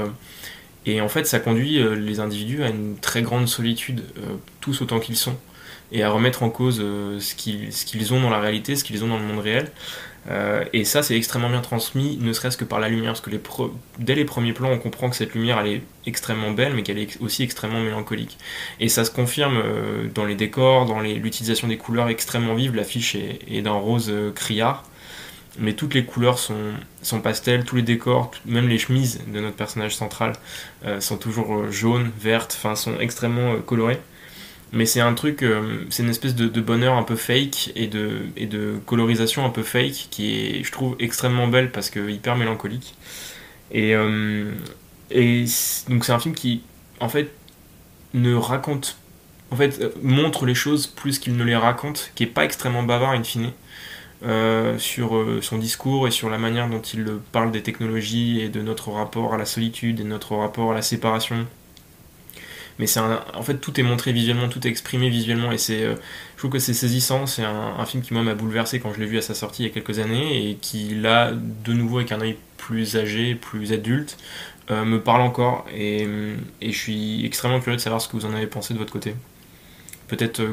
et en fait, ça conduit les individus à une très grande solitude, tous autant qu'ils sont, et à remettre en cause ce qu'ils ont dans la réalité, ce qu'ils ont dans le monde réel. Euh, et ça, c'est extrêmement bien transmis, ne serait-ce que par la lumière, parce que dès les premiers plans, on comprend que cette lumière, elle est extrêmement belle, mais qu'elle est aussi extrêmement mélancolique. Et ça se confirme euh, dans les décors, dans l'utilisation des couleurs extrêmement vives. L'affiche est, d'un rose euh, criard, mais toutes les couleurs sont, sont pastels, tous les décors, même les chemises de notre personnage central sont toujours jaunes, vertes, enfin, sont extrêmement colorées mais c'est un truc, euh, c'est une espèce de, bonheur un peu fake et de, et de colorisation un peu fake qui est, je trouve, extrêmement belle parce que hyper mélancolique. Et, euh, et donc c'est un film qui, en fait, ne raconte, en fait, euh, montre les choses plus qu'il ne les raconte, qui est pas extrêmement bavard in fine. Sur son discours et sur la manière dont il parle des technologies et de notre rapport à la solitude et notre rapport à la séparation mais c'est en fait tout est montré visuellement, tout est exprimé visuellement et c'est, euh, je trouve que c'est saisissant. C'est un, film qui moi m'a bouleversé quand je l'ai vu à sa sortie il y a quelques années et qui là de nouveau avec un œil plus âgé, plus adulte, euh, me parle encore et, je suis extrêmement curieux de savoir ce que vous en avez pensé de votre côté. Peut-être euh,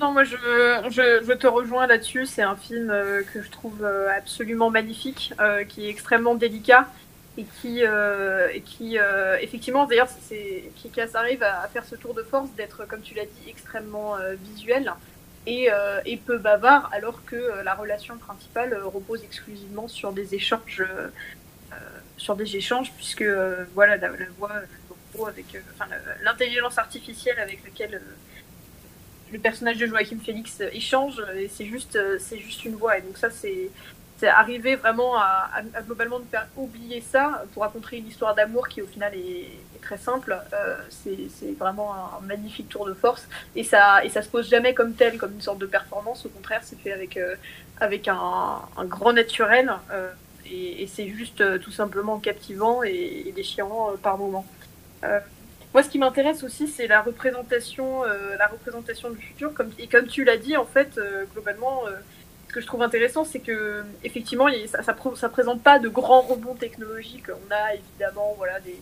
Non, moi je, je, te rejoins là-dessus. C'est un film que je trouve absolument magnifique, qui est extrêmement délicat et qui, euh, et qui euh, effectivement, d'ailleurs, c'est Kikas arrive à, faire ce tour de force d'être, comme tu l'as dit, extrêmement euh, visuel et, et, peu bavard, alors que la relation principale repose exclusivement sur des échanges, sur des échanges, puisque voilà, la, voix, avec, enfin, l'intelligence artificielle avec laquelle le personnage de Joachim Félix échange, et c'est juste, c'est juste une voix, et donc ça, c'est arriver vraiment à, globalement nous faire oublier ça pour raconter une histoire d'amour qui au final est, très simple. Euh, c'est vraiment un, magnifique tour de force et ça et ça se pose jamais comme tel, comme une sorte de performance. Au contraire, c'est fait avec euh, avec un, grand naturel euh, et, c'est juste tout simplement captivant et, déchirant par moments. Moi, ce qui m'intéresse aussi, c'est la représentation, la représentation du futur. Comme, et comme tu l'as dit, en fait, globalement, ce que je trouve intéressant, c'est que effectivement, ça, ça, présente pas de grands rebonds technologiques. On a évidemment, voilà, des,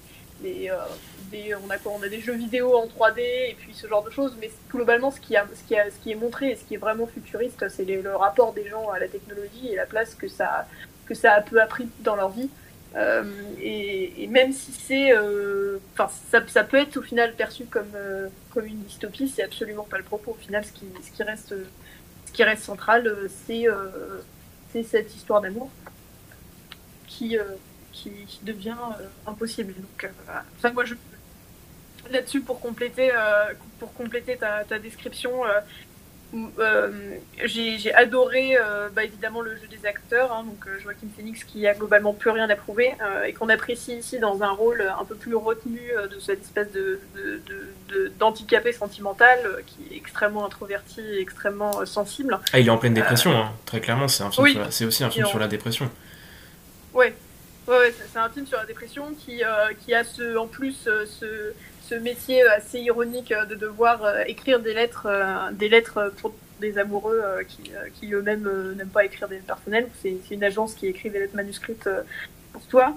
euh, on a on a des jeux vidéo en 3D et puis ce genre de choses. Mais globalement, ce qui, a, ce qui, a, ce qui est montré et ce qui est vraiment futuriste, c'est le rapport des gens à la technologie et la place que ça, que ça a peu appris dans leur vie. Et, même si c'est, enfin, ça, peut être au final perçu comme comme une dystopie, c'est absolument pas le propos. Au final, ce qui, reste ce qui reste central, c'est cette histoire d'amour qui, qui, devient impossible. Donc, moi, je, là-dessus pour compléter, pour compléter ta description. Euh, j'ai adoré euh, bah, évidemment le jeu des acteurs, hein, donc euh, Joaquin Phoenix qui a globalement plus rien à prouver et qu'on apprécie ici dans un rôle un peu plus retenu de cette espèce de, d'handicapé sentimental qui est extrêmement introverti et extrêmement sensible. Ah, il est en pleine dépression, hein, très clairement, c'est un film c'est aussi un film sur la dépression. Ouais, ouais, c'est un film sur la dépression qui, qui a ce, en plus ce ce métier assez ironique de devoir euh, écrire des lettres, euh, des lettres pour des amoureux euh, qui, qui eux-mêmes n'aiment pas écrire des lettres personnelles. C'est une agence qui écrit des lettres manuscrites pour toi.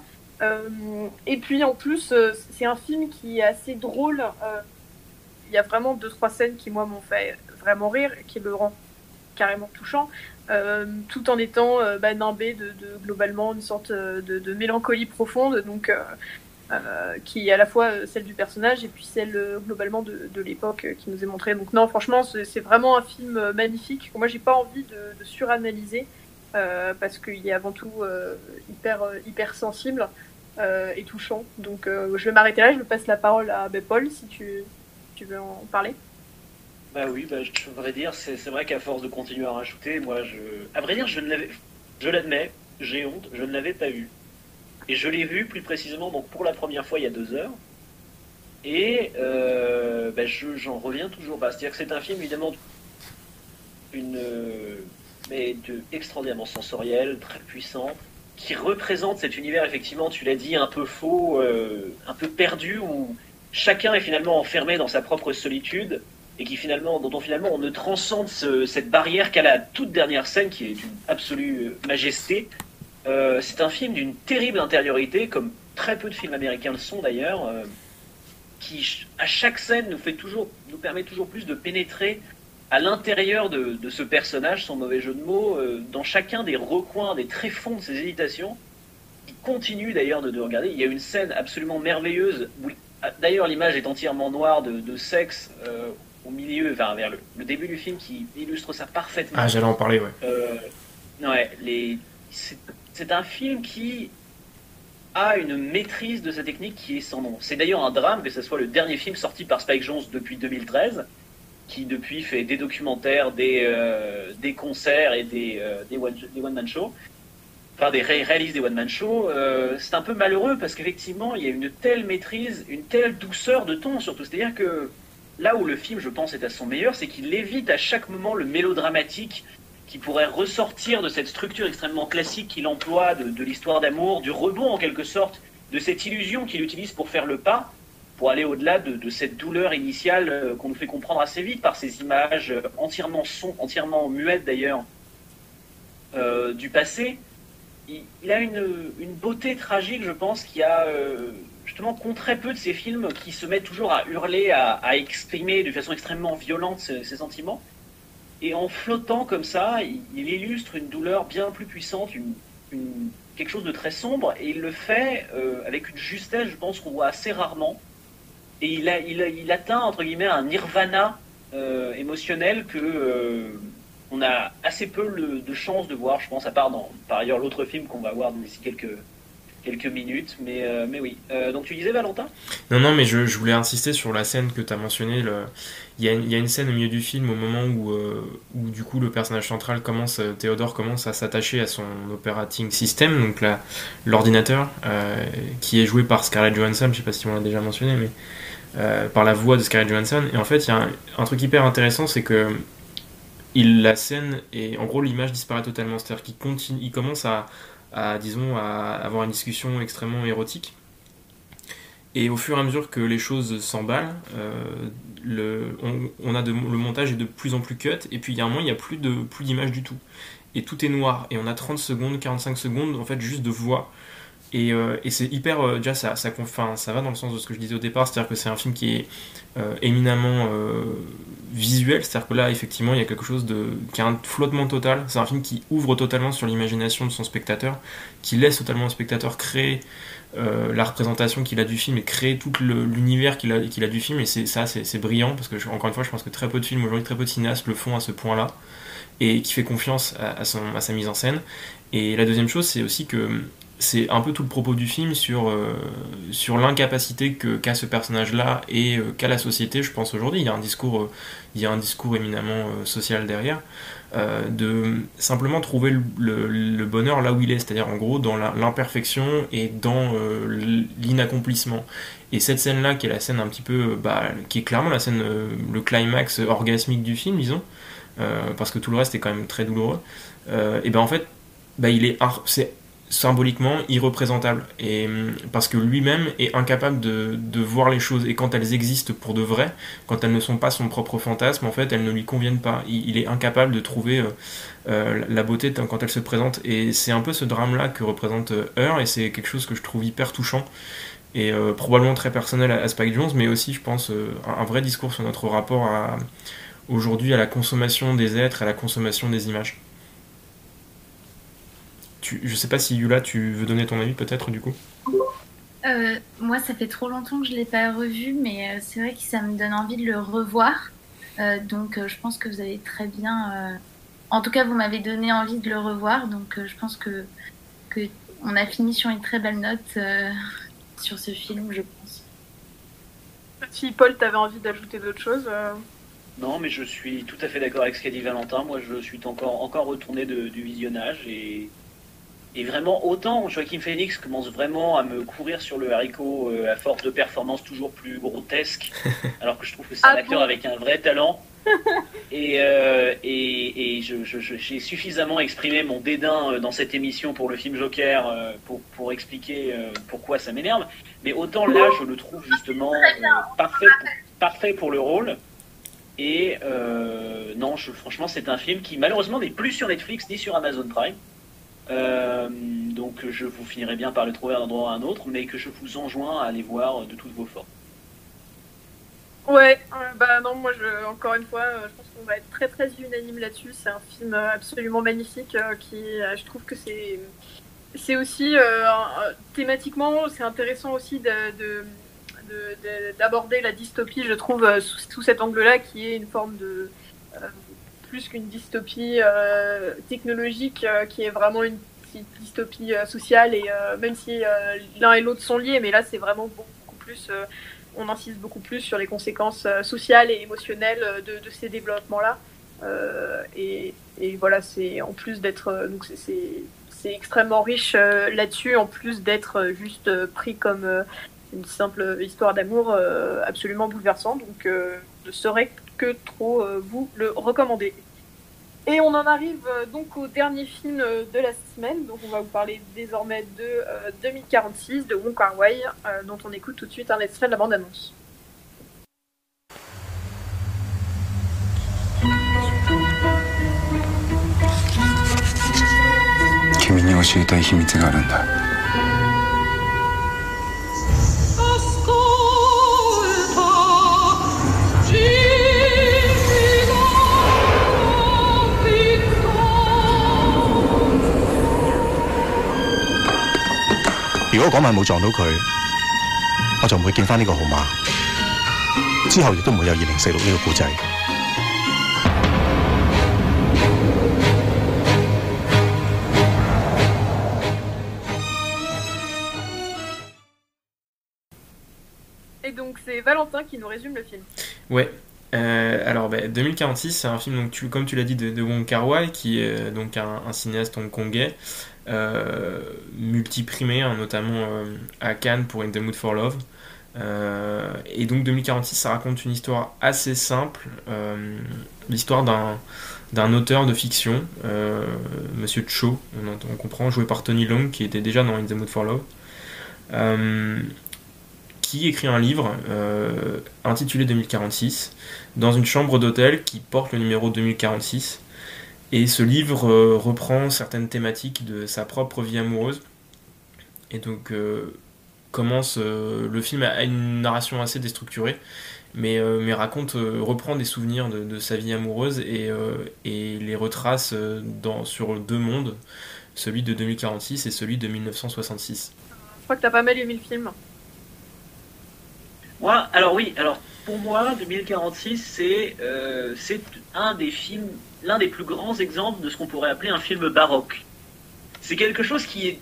et puis en plus, c'est un film qui est assez drôle. Il y a vraiment deux trois scènes qui moi m'ont fait vraiment rire, qui le rend carrément touchant, tout en étant bah, nimbé de, globalement une sorte de, mélancolie profonde. Donc euh, qui est à la fois euh, celle du personnage et puis celle euh, globalement de, l'époque qui nous est montrée. Donc non, franchement, c'est vraiment un film magnifique. Moi, j'ai pas envie de, suranalyser parce qu'il est avant tout hyper hyper sensible et touchant. Donc je vais m'arrêter là. Je passe la parole à ben, Paul si tu, tu veux en parler. Bah oui, bah, je voudrais dire, c'est vrai qu'à force de continuer à rajouter, moi, je, à vrai dire, je ne l'avais, je l'admets, j'ai honte, je ne l'avais pas vu. Et je l'ai vu plus précisément donc pour la première fois il y a deux heures. Et euh, ben, j'en reviens toujours pas. C'est-à-dire que c'est un film évidemment une, mais de, extraordinairement sensoriel, très puissant, qui représente cet univers effectivement, tu l'as dit, un peu faux, euh, un peu perdu, où chacun est finalement enfermé dans sa propre solitude et qui finalement, dont on finalement on ne transcende cette barrière qu'à la toute dernière scène qui est d'une absolue majesté euh, c'est un film d'une terrible intériorité, comme très peu de films américains le sont d'ailleurs, euh, qui à chaque scène nous fait toujours, nous permet toujours plus de pénétrer à l'intérieur de, ce personnage, sans mauvais jeu de mots, euh, dans chacun des recoins, des tréfonds de ses hésitations, qui continue d'ailleurs de, regarder. Il y a une scène absolument merveilleuse, d'ailleurs l'image est entièrement noire de, sexe au milieu, enfin vers le, le, début du film, qui illustre ça parfaitement. Ah, j'allais en parler, ouais. ouais, les, c'est un film qui a une maîtrise de sa technique qui est sans nom. C'est d'ailleurs un drame que ce soit le dernier film sorti par Spike Jones depuis 2013, qui depuis fait des documentaires, des, euh, des concerts et des, euh, des one-man shows, enfin des réalise des one-man shows. Euh, c'est un peu malheureux parce qu'effectivement, il y a une telle maîtrise, une telle douceur de ton surtout. C'est-à-dire que là où le film, je pense, est à son meilleur, c'est qu'il évite à chaque moment le mélodramatique qui pourrait ressortir de cette structure extrêmement classique qu'il emploie de, l'histoire d'amour, du rebond en quelque sorte, de cette illusion qu'il utilise pour faire le pas, pour aller au-delà de, cette douleur initiale euh, qu'on nous fait comprendre assez vite par ces images euh, entièrement son, entièrement muettes d'ailleurs, euh, du passé. Il, a une, beauté tragique, je pense, qui a justement qu'ont très peu de ces films qui se mettent toujours à hurler, à, exprimer de façon extrêmement violente ces sentiments. Et en flottant comme ça, il, illustre une douleur bien plus puissante, quelque chose de très sombre, et il le fait euh, avec une justesse, je pense, qu'on voit assez rarement. Et il, atteint, entre guillemets, un nirvana euh, émotionnel que euh, on a assez peu de chance de voir, je pense, à part par ailleurs, l'autre film qu'on va voir d'ici quelques, quelques minutes, mais, mais oui. donc tu disais Valentin? Non, non, mais je, je, voulais insister sur la scène que tu as mentionnée, le, il y, a une, scène au milieu du film au moment où, euh, où du coup le personnage central commence, euh, Théodore commence à s'attacher à son operating system, donc l'ordinateur, euh, qui est joué par Scarlett Johansson, je sais pas si on l'a déjà mentionné, mais par la voix de Scarlett Johansson. Et en fait, il y a un, truc hyper intéressant, c'est que il, la scène, et en gros l'image disparaît totalement, c'est-à-dire qu'il continue, il commence à, à, disons, à avoir une discussion extrêmement érotique. Et au fur et à mesure que les choses s'emballent, le, on, a le montage est de plus en plus cut, et puis il y a un moment, il n'y a plus de plus du tout. Et tout est noir, et on a 30 secondes, 45 secondes, en fait, juste de voix. Et, et c'est hyper. déjà, ça, ça, va dans le sens de ce que je disais au départ, c'est-à-dire que c'est un film qui est éminemment visuel, c'est-à-dire que là, effectivement, il y a quelque chose de. qui a un flottement total. C'est un film qui ouvre totalement sur l'imagination de son spectateur, qui laisse totalement le spectateur créer euh, la représentation qu'il a du film et créer tout l'univers qu'il a, qu'il a du film. Et ça, c'est brillant, parce que, encore une fois, je pense que très peu de films aujourd'hui, très peu de cinéastes le font à ce point-là, et qui fait confiance à sa mise en scène. Et la deuxième chose, c'est aussi que c'est un peu tout le propos du film sur, euh, sur l'incapacité qu'a ce personnage-là et euh, qu'a la société, je pense aujourd'hui. Il y a un discours, il y a un discours éminemment social derrière. Euh, de simplement trouver le, bonheur là où il est, c'est-à-dire en gros dans l'imperfection et dans euh, l'inaccomplissement. Et cette scène-là, qui est la scène un petit peu, bah, qui est clairement la scène, euh, le climax orgasmique du film, disons, parce que tout le reste est quand même très douloureux, et ben en fait, bah, il est, c'est symboliquement irreprésentable. Et hum, parce que lui-même est incapable de, voir les choses. Et quand elles existent pour de vrai quand elles ne sont pas son propre fantasme en fait elles ne lui conviennent pas. Il, est incapable de trouver euh, euh, la beauté quand elle se présente et c'est un peu ce drame là que représente euh, Heur. Et c'est quelque chose que je trouve hyper touchant et probablement très personnel à, Spike Jones mais aussi je pense un, vrai discours sur notre rapport aujourd'hui à la consommation des êtres à la consommation des images je sais pas si Yula, tu veux donner ton avis peut-être du coup euh, Moi, ça fait trop longtemps que je ne l'ai pas revu, mais euh, c'est vrai que ça me donne envie de le revoir. Euh, donc je pense que vous avez très bien... En tout cas, vous m'avez donné envie de le revoir, donc je pense que, que on a fini sur une très belle note sur ce film, je pense. Si Paul, tu avais envie d'ajouter d'autres choses non, mais je suis tout à fait d'accord avec ce qu'a dit Valentin. Moi, je suis encore, encore retourné du visionnage et et vraiment, autant Joaquin Phoenix commence vraiment à me courir sur le haricot euh, à force de performances toujours plus grotesques, alors que je trouve que c'est un ah acteur avec un vrai talent. et, euh, et, et j'ai suffisamment exprimé mon dédain euh, dans cette émission pour le film Joker pour, pour expliquer pourquoi ça m'énerve. Mais autant là, je le trouve justement parfait, parfait pour le rôle. Et non, je, franchement, c'est un film qui malheureusement n'est plus sur Netflix ni sur Amazon Prime. Euh, donc je vous finirai bien par le trouver d'un endroit ou un autre, mais que je vous enjoins à aller voir de toutes vos forces. Ouais, bah non, moi encore une fois, euh, je pense qu'on va être très très unanime là-dessus. C'est un film absolument magnifique euh, qui, je trouve que c'est, c'est aussi thématiquement, c'est intéressant aussi de, d'aborder la dystopie, je trouve, sous, cet angle-là, qui est une forme de plus qu'une dystopie euh, technologique euh, qui est vraiment une dystopie euh, sociale et même si l'un et l'autre sont liés, mais là c'est vraiment beaucoup plus, on insiste beaucoup plus sur les conséquences sociales et émotionnelles de, ces développements-là. Et, et, voilà, c'est en plus d'être donc c'est extrêmement riche là-dessus, en plus d'être juste pris comme une simple histoire d'amour absolument bouleversante. Donc, je saurais que trop vous le recommander. Et on en arrive euh, donc au dernier film euh, de la semaine. Donc on va vous parler désormais de 2046 euh, de Wong Kar Wai, dont on écoute tout de suite un extrait de la bande-annonce. Et donc c'est Valentin qui nous résume le film. Ouais. Euh, alors, 2046, bah, c'est un film, donc, tu, comme tu l'as dit, de, Wong Kar Wai, qui est euh, donc un, un cinéaste hongkongais, multiprimé, hein, notamment euh, à Cannes pour In the Mood for Love. Euh, et donc 2046, ça raconte une histoire assez simple, l'histoire d'un d'un auteur de fiction, Monsieur Cho, on, comprend, joué par Tony Long, qui était déjà dans In the Mood for Love, qui écrit un livre intitulé 2046 dans une chambre d'hôtel qui porte le numéro 2046 et ce livre euh, reprend certaines thématiques de sa propre vie amoureuse. Et donc commence le film a une narration assez déstructurée, mais, mais raconte, reprend des souvenirs de, sa vie amoureuse et, et les retrace dans, sur deux mondes, celui de 2046 et celui de 1966. Je crois que t'as pas mal aimé le film. Moi, alors oui, alors pour moi, 2046, c'est euh, un des films, l'un des plus grands exemples de ce qu'on pourrait appeler un film baroque. C'est quelque chose qui est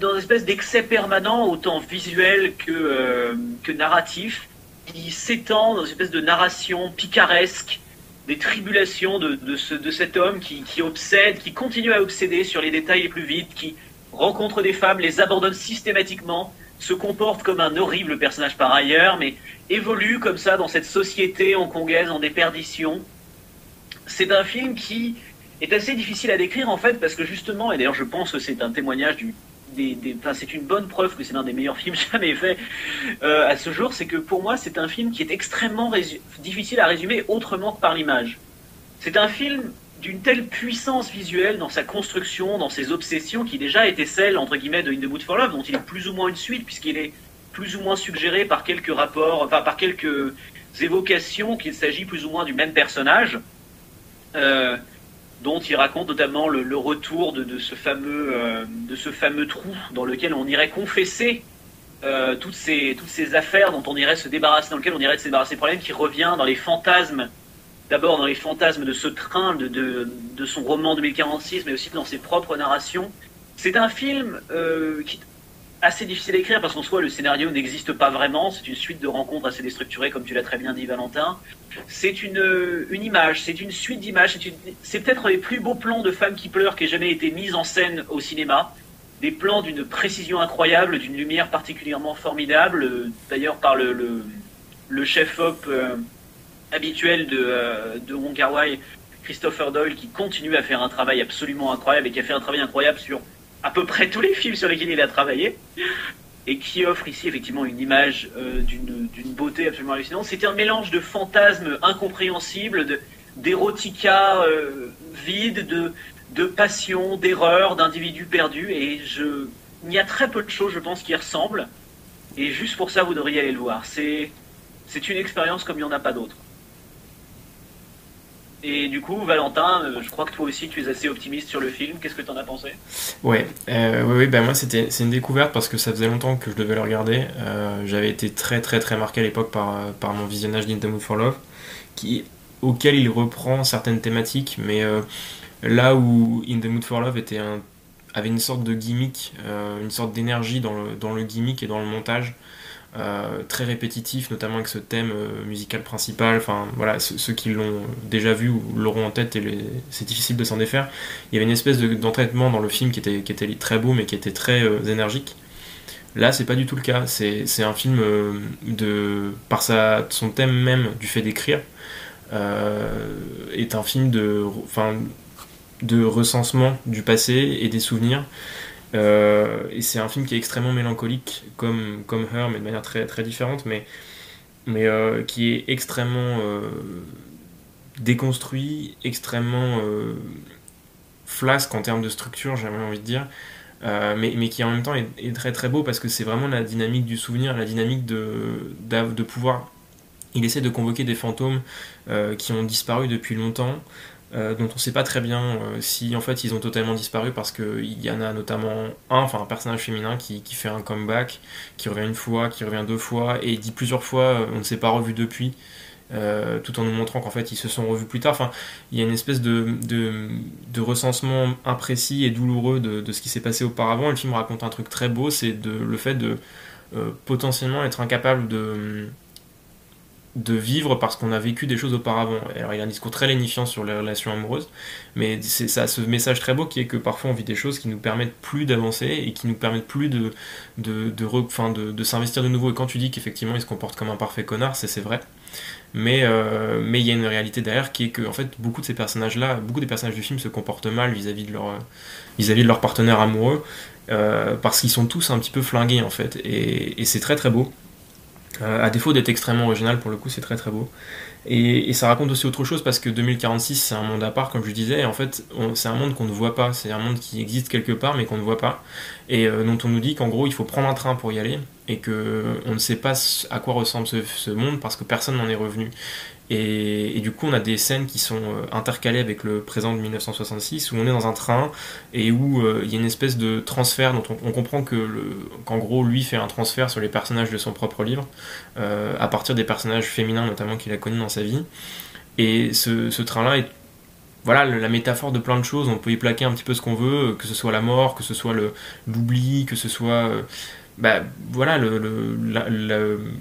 dans une espèce d'excès permanent, autant visuel que, euh, que narratif, qui s'étend dans une espèce de narration picaresque des tribulations de, de, ce, de cet homme qui, qui obsède, qui continue à obséder sur les détails les plus vides, qui rencontre des femmes, les abandonne systématiquement, se comporte comme un horrible personnage par ailleurs, mais évolue comme ça dans cette société hongkongaise en déperdition. C'est un film qui est assez difficile à décrire en fait parce que justement, et d'ailleurs je pense que c'est un témoignage du, des, enfin, c'est une bonne preuve que c'est l'un des meilleurs films jamais faits euh, à ce jour, c'est que pour moi c'est un film qui est extrêmement difficile à résumer autrement que par l'image. C'est un film d'une telle puissance visuelle dans sa construction, dans ses obsessions, qui déjà était celle, entre guillemets, de In the Mood for Love, dont il est plus ou moins une suite, puisqu'il est plus ou moins suggéré par quelques rapports, enfin par quelques évocations qu'il s'agit plus ou moins du même personnage, euh, dont il raconte notamment le, retour de, ce fameux, euh, de ce fameux trou dans lequel on irait confesser euh, toutes, ces, toutes ces affaires dont on irait se débarrasser, dans lequel on irait se débarrasser des problèmes, qui revient dans les fantasmes d'abord dans les fantasmes de ce train, de, de, son roman 2046, mais aussi dans ses propres narrations. C'est un film euh, qui est assez difficile à écrire parce qu'en soi le scénario n'existe pas vraiment, c'est une suite de rencontres assez déstructurées comme tu l'as très bien dit Valentin. C'est une, une image, c'est une suite d'images, c'est peut-être les plus beaux plans de femmes qui pleurent qui aient jamais été mis en scène au cinéma. Des plans d'une précision incroyable, d'une lumière particulièrement formidable, d'ailleurs par le, le, le chef-op euh, habituel de, euh, de Wong Christopher Doyle, qui continue à faire un travail absolument incroyable et qui a fait un travail incroyable sur à peu près tous les films sur lesquels il a travaillé et qui offre ici effectivement une image euh, d'une beauté absolument hallucinante. C'était un mélange de fantasmes incompréhensibles, d'érotica euh, vide, de, de passion, d'erreur, d'individus perdus. Et je, il y a très peu de choses, je pense, qui ressemblent. Et juste pour ça, vous devriez aller le voir. C'est une expérience comme il n'y en a pas d'autres. Et du coup, Valentin, euh, je crois que toi aussi tu es assez optimiste sur le film. Qu'est-ce que tu en as pensé? Ouais, euh, oui, ben moi c'était c'est une découverte parce que ça faisait longtemps que je devais le regarder. Euh, j'avais été très très très marqué à l'époque par, par mon visionnage d'In the Mood for Love, qui, auquel il reprend certaines thématiques, mais là où In the Mood for Love était un, avait une sorte de gimmick, une sorte d'énergie dans le, dans le gimmick et dans le montage. Euh, très répétitif, notamment avec ce thème euh, musical principal. Enfin, voilà, ceux, qui l'ont déjà vu ou l'auront en tête, et c'est difficile de s'en défaire. Il y avait une espèce d'entraînement dans le film qui était, très beau, mais qui était très euh, énergique. Là, c'est pas du tout le cas. C'est un film de, par son thème même du fait d'écrire, est un film de recensement du passé et des souvenirs. Euh, et c'est un film qui est extrêmement mélancolique, comme, comme Her, mais de manière très, très différente, mais, mais euh, qui est extrêmement euh, déconstruit, extrêmement flasque en termes de structure, j'ai envie de dire. mais, mais, qui en même temps est, est très très beau parce que c'est vraiment la dynamique du souvenir, la dynamique de, de pouvoir. Il essaie de convoquer des fantômes qui ont disparu depuis longtemps, euh, dont on ne sait pas très bien euh, si en fait ils ont totalement disparu parce qu'il y en a notamment un, enfin un personnage féminin qui, fait un comeback, qui revient une fois, qui revient deux fois et dit plusieurs fois euh, on ne s'est pas revu depuis. tout en nous montrant qu'en fait ils se sont revus plus tard. Enfin, il y a une espèce de, de, de recensement imprécis et douloureux de, de ce qui s'est passé auparavant. Le film raconte un truc très beau, c'est le fait de potentiellement être incapable de de vivre parce qu'on a vécu des choses auparavant. Alors il y a un discours très lénifiant sur les relations amoureuses, mais c'est ça ce message très beau qui est que parfois on vit des choses qui nous permettent plus d'avancer et qui nous permettent plus de de de, de, s'investir de nouveau. Et quand tu dis qu'effectivement il se comporte comme un parfait connard, c'est vrai. Mais euh, mais il y a une réalité derrière qui est que en fait beaucoup de ces personnages là, beaucoup des personnages du film se comportent mal vis-à-vis de leur vis-à-vis de leur partenaire amoureux euh, parce qu'ils sont tous un petit peu flingués en fait et, et c'est très très beau. À défaut d'être extrêmement original, pour le coup, c'est très très beau. Et, ça raconte aussi autre chose parce que 2046, c'est un monde à part, comme je disais, et en fait, c'est un monde qu'on ne voit pas. C'est un monde qui existe quelque part, mais qu'on ne voit pas. Et dont on nous dit qu'en gros, il faut prendre un train pour y aller, et qu'on ne sait pas à quoi ressemble ce monde parce que personne n'en est revenu. Et, du coup, on a des scènes qui sont euh, intercalées avec le présent de 1966, où on est dans un train et où euh, il y a une espèce de transfert dont on, comprend que qu'en gros, lui fait un transfert sur les personnages de son propre livre, euh, à partir des personnages féminins notamment qu'il a connus dans sa vie. Et ce, train-là est voilà la métaphore de plein de choses. On peut y plaquer un petit peu ce qu'on veut, que ce soit la mort, que ce soit l'oubli, que ce soit bah, voilà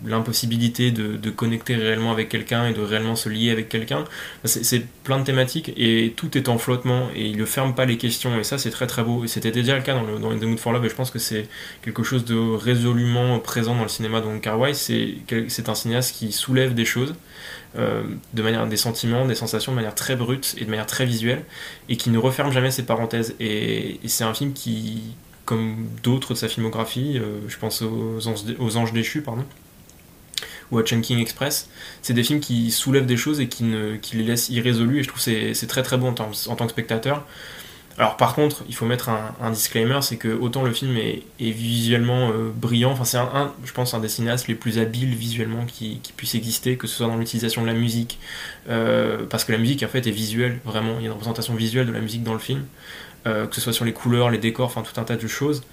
l'impossibilité de, de, connecter réellement avec quelqu'un et de réellement se lier avec quelqu'un c'est plein de thématiques et tout est en flottement et il ne ferme pas les questions. Et ça c'est très très beau. Et c'était déjà le cas dans, le, dans The Mood for Love et je pense que c'est quelque chose de résolument présent dans le cinéma de Wai. C'est un cinéaste qui soulève des choses euh, de manière des sentiments, des sensations de manière très brute et de manière très visuelle et qui ne referme jamais ses parenthèses. Et c'est un film qui, comme d'autres de sa filmographie, euh, je pense aux Anges, déchus, pardon, ou à Chunking Express, c'est des films qui soulèvent des choses et qui, les laissent irrésolus, et je trouve que c'est très très tant, en tant que spectateur. Alors par contre, il faut mettre un, disclaimer, c'est que autant le film est, visuellement euh, brillant, enfin c'est un, je pense un des cinéastes les plus habiles visuellement qui, qui puisse exister, que ce soit dans l'utilisation de la musique, euh, parce que la musique en fait est visuelle, vraiment, il y a une représentation visuelle de la musique dans le film. Euh, que ce soit sur les couleurs, les décors, enfin tout un tas de choses.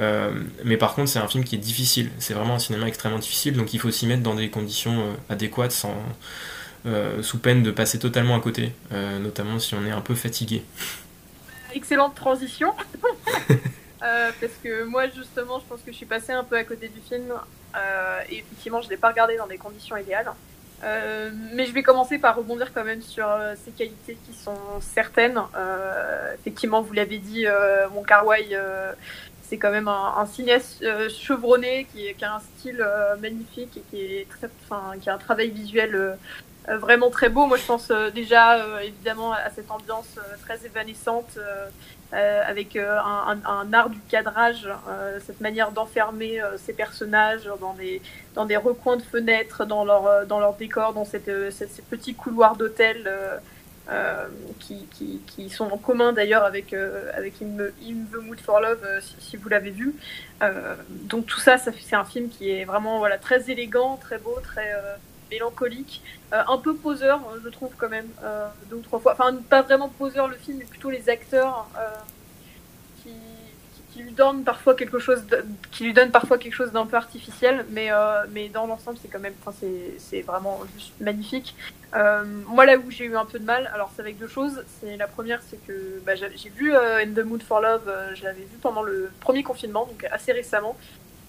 Euh, mais par contre, c'est un film qui est difficile. C'est vraiment un cinéma extrêmement difficile, donc il faut s'y mettre dans des conditions euh, adéquates, sans, sous peine de passer totalement à côté, notamment si on est un peu fatigué. Excellente transition. parce que moi, justement, je pense que je suis passée un peu à côté du film. et effectivement, je ne l'ai pas regardé dans des conditions idéales. Euh, mais je vais commencer par rebondir quand même sur euh, ces qualités qui sont certaines. Euh, effectivement, vous l'avez dit, mon Carway, c'est quand même un, cinéaste chevronné qui, qui, a un style magnifique et qui, est très, qui a un travail visuel vraiment très beau. Moi, je pense déjà évidemment à cette ambiance très évanescente euh, avec euh, un, art du cadrage, euh, cette manière d'enfermer ces personnages dans des, dans des recoins de fenêtres, dans leur, dans leur décor, dans cette, ces petits couloirs d'hôtel qui, qui, qui, sont en commun d'ailleurs avec, avec In, the Mood for Love, si, vous l'avez vu. donc tout ça, ça c'est un film qui est vraiment voilà, très élégant, très beau, très mélancolique, euh, un peu poseur, euh, je trouve quand même, euh, deux ou trois fois. Enfin, pas vraiment poseur le film, mais plutôt les acteurs qui, qui, lui donnent parfois quelque chose, qui lui donnent parfois quelque chose d'un peu artificiel, mais mais dans l'ensemble, c'est quand même, enfin, c'est vraiment juste magnifique. moi, là où j'ai eu un peu de mal, alors c'est avec deux choses. C'est la première, c'est que bah, j'ai vu In the Mood for Love, je l'avais vu pendant le premier confinement, donc assez récemment.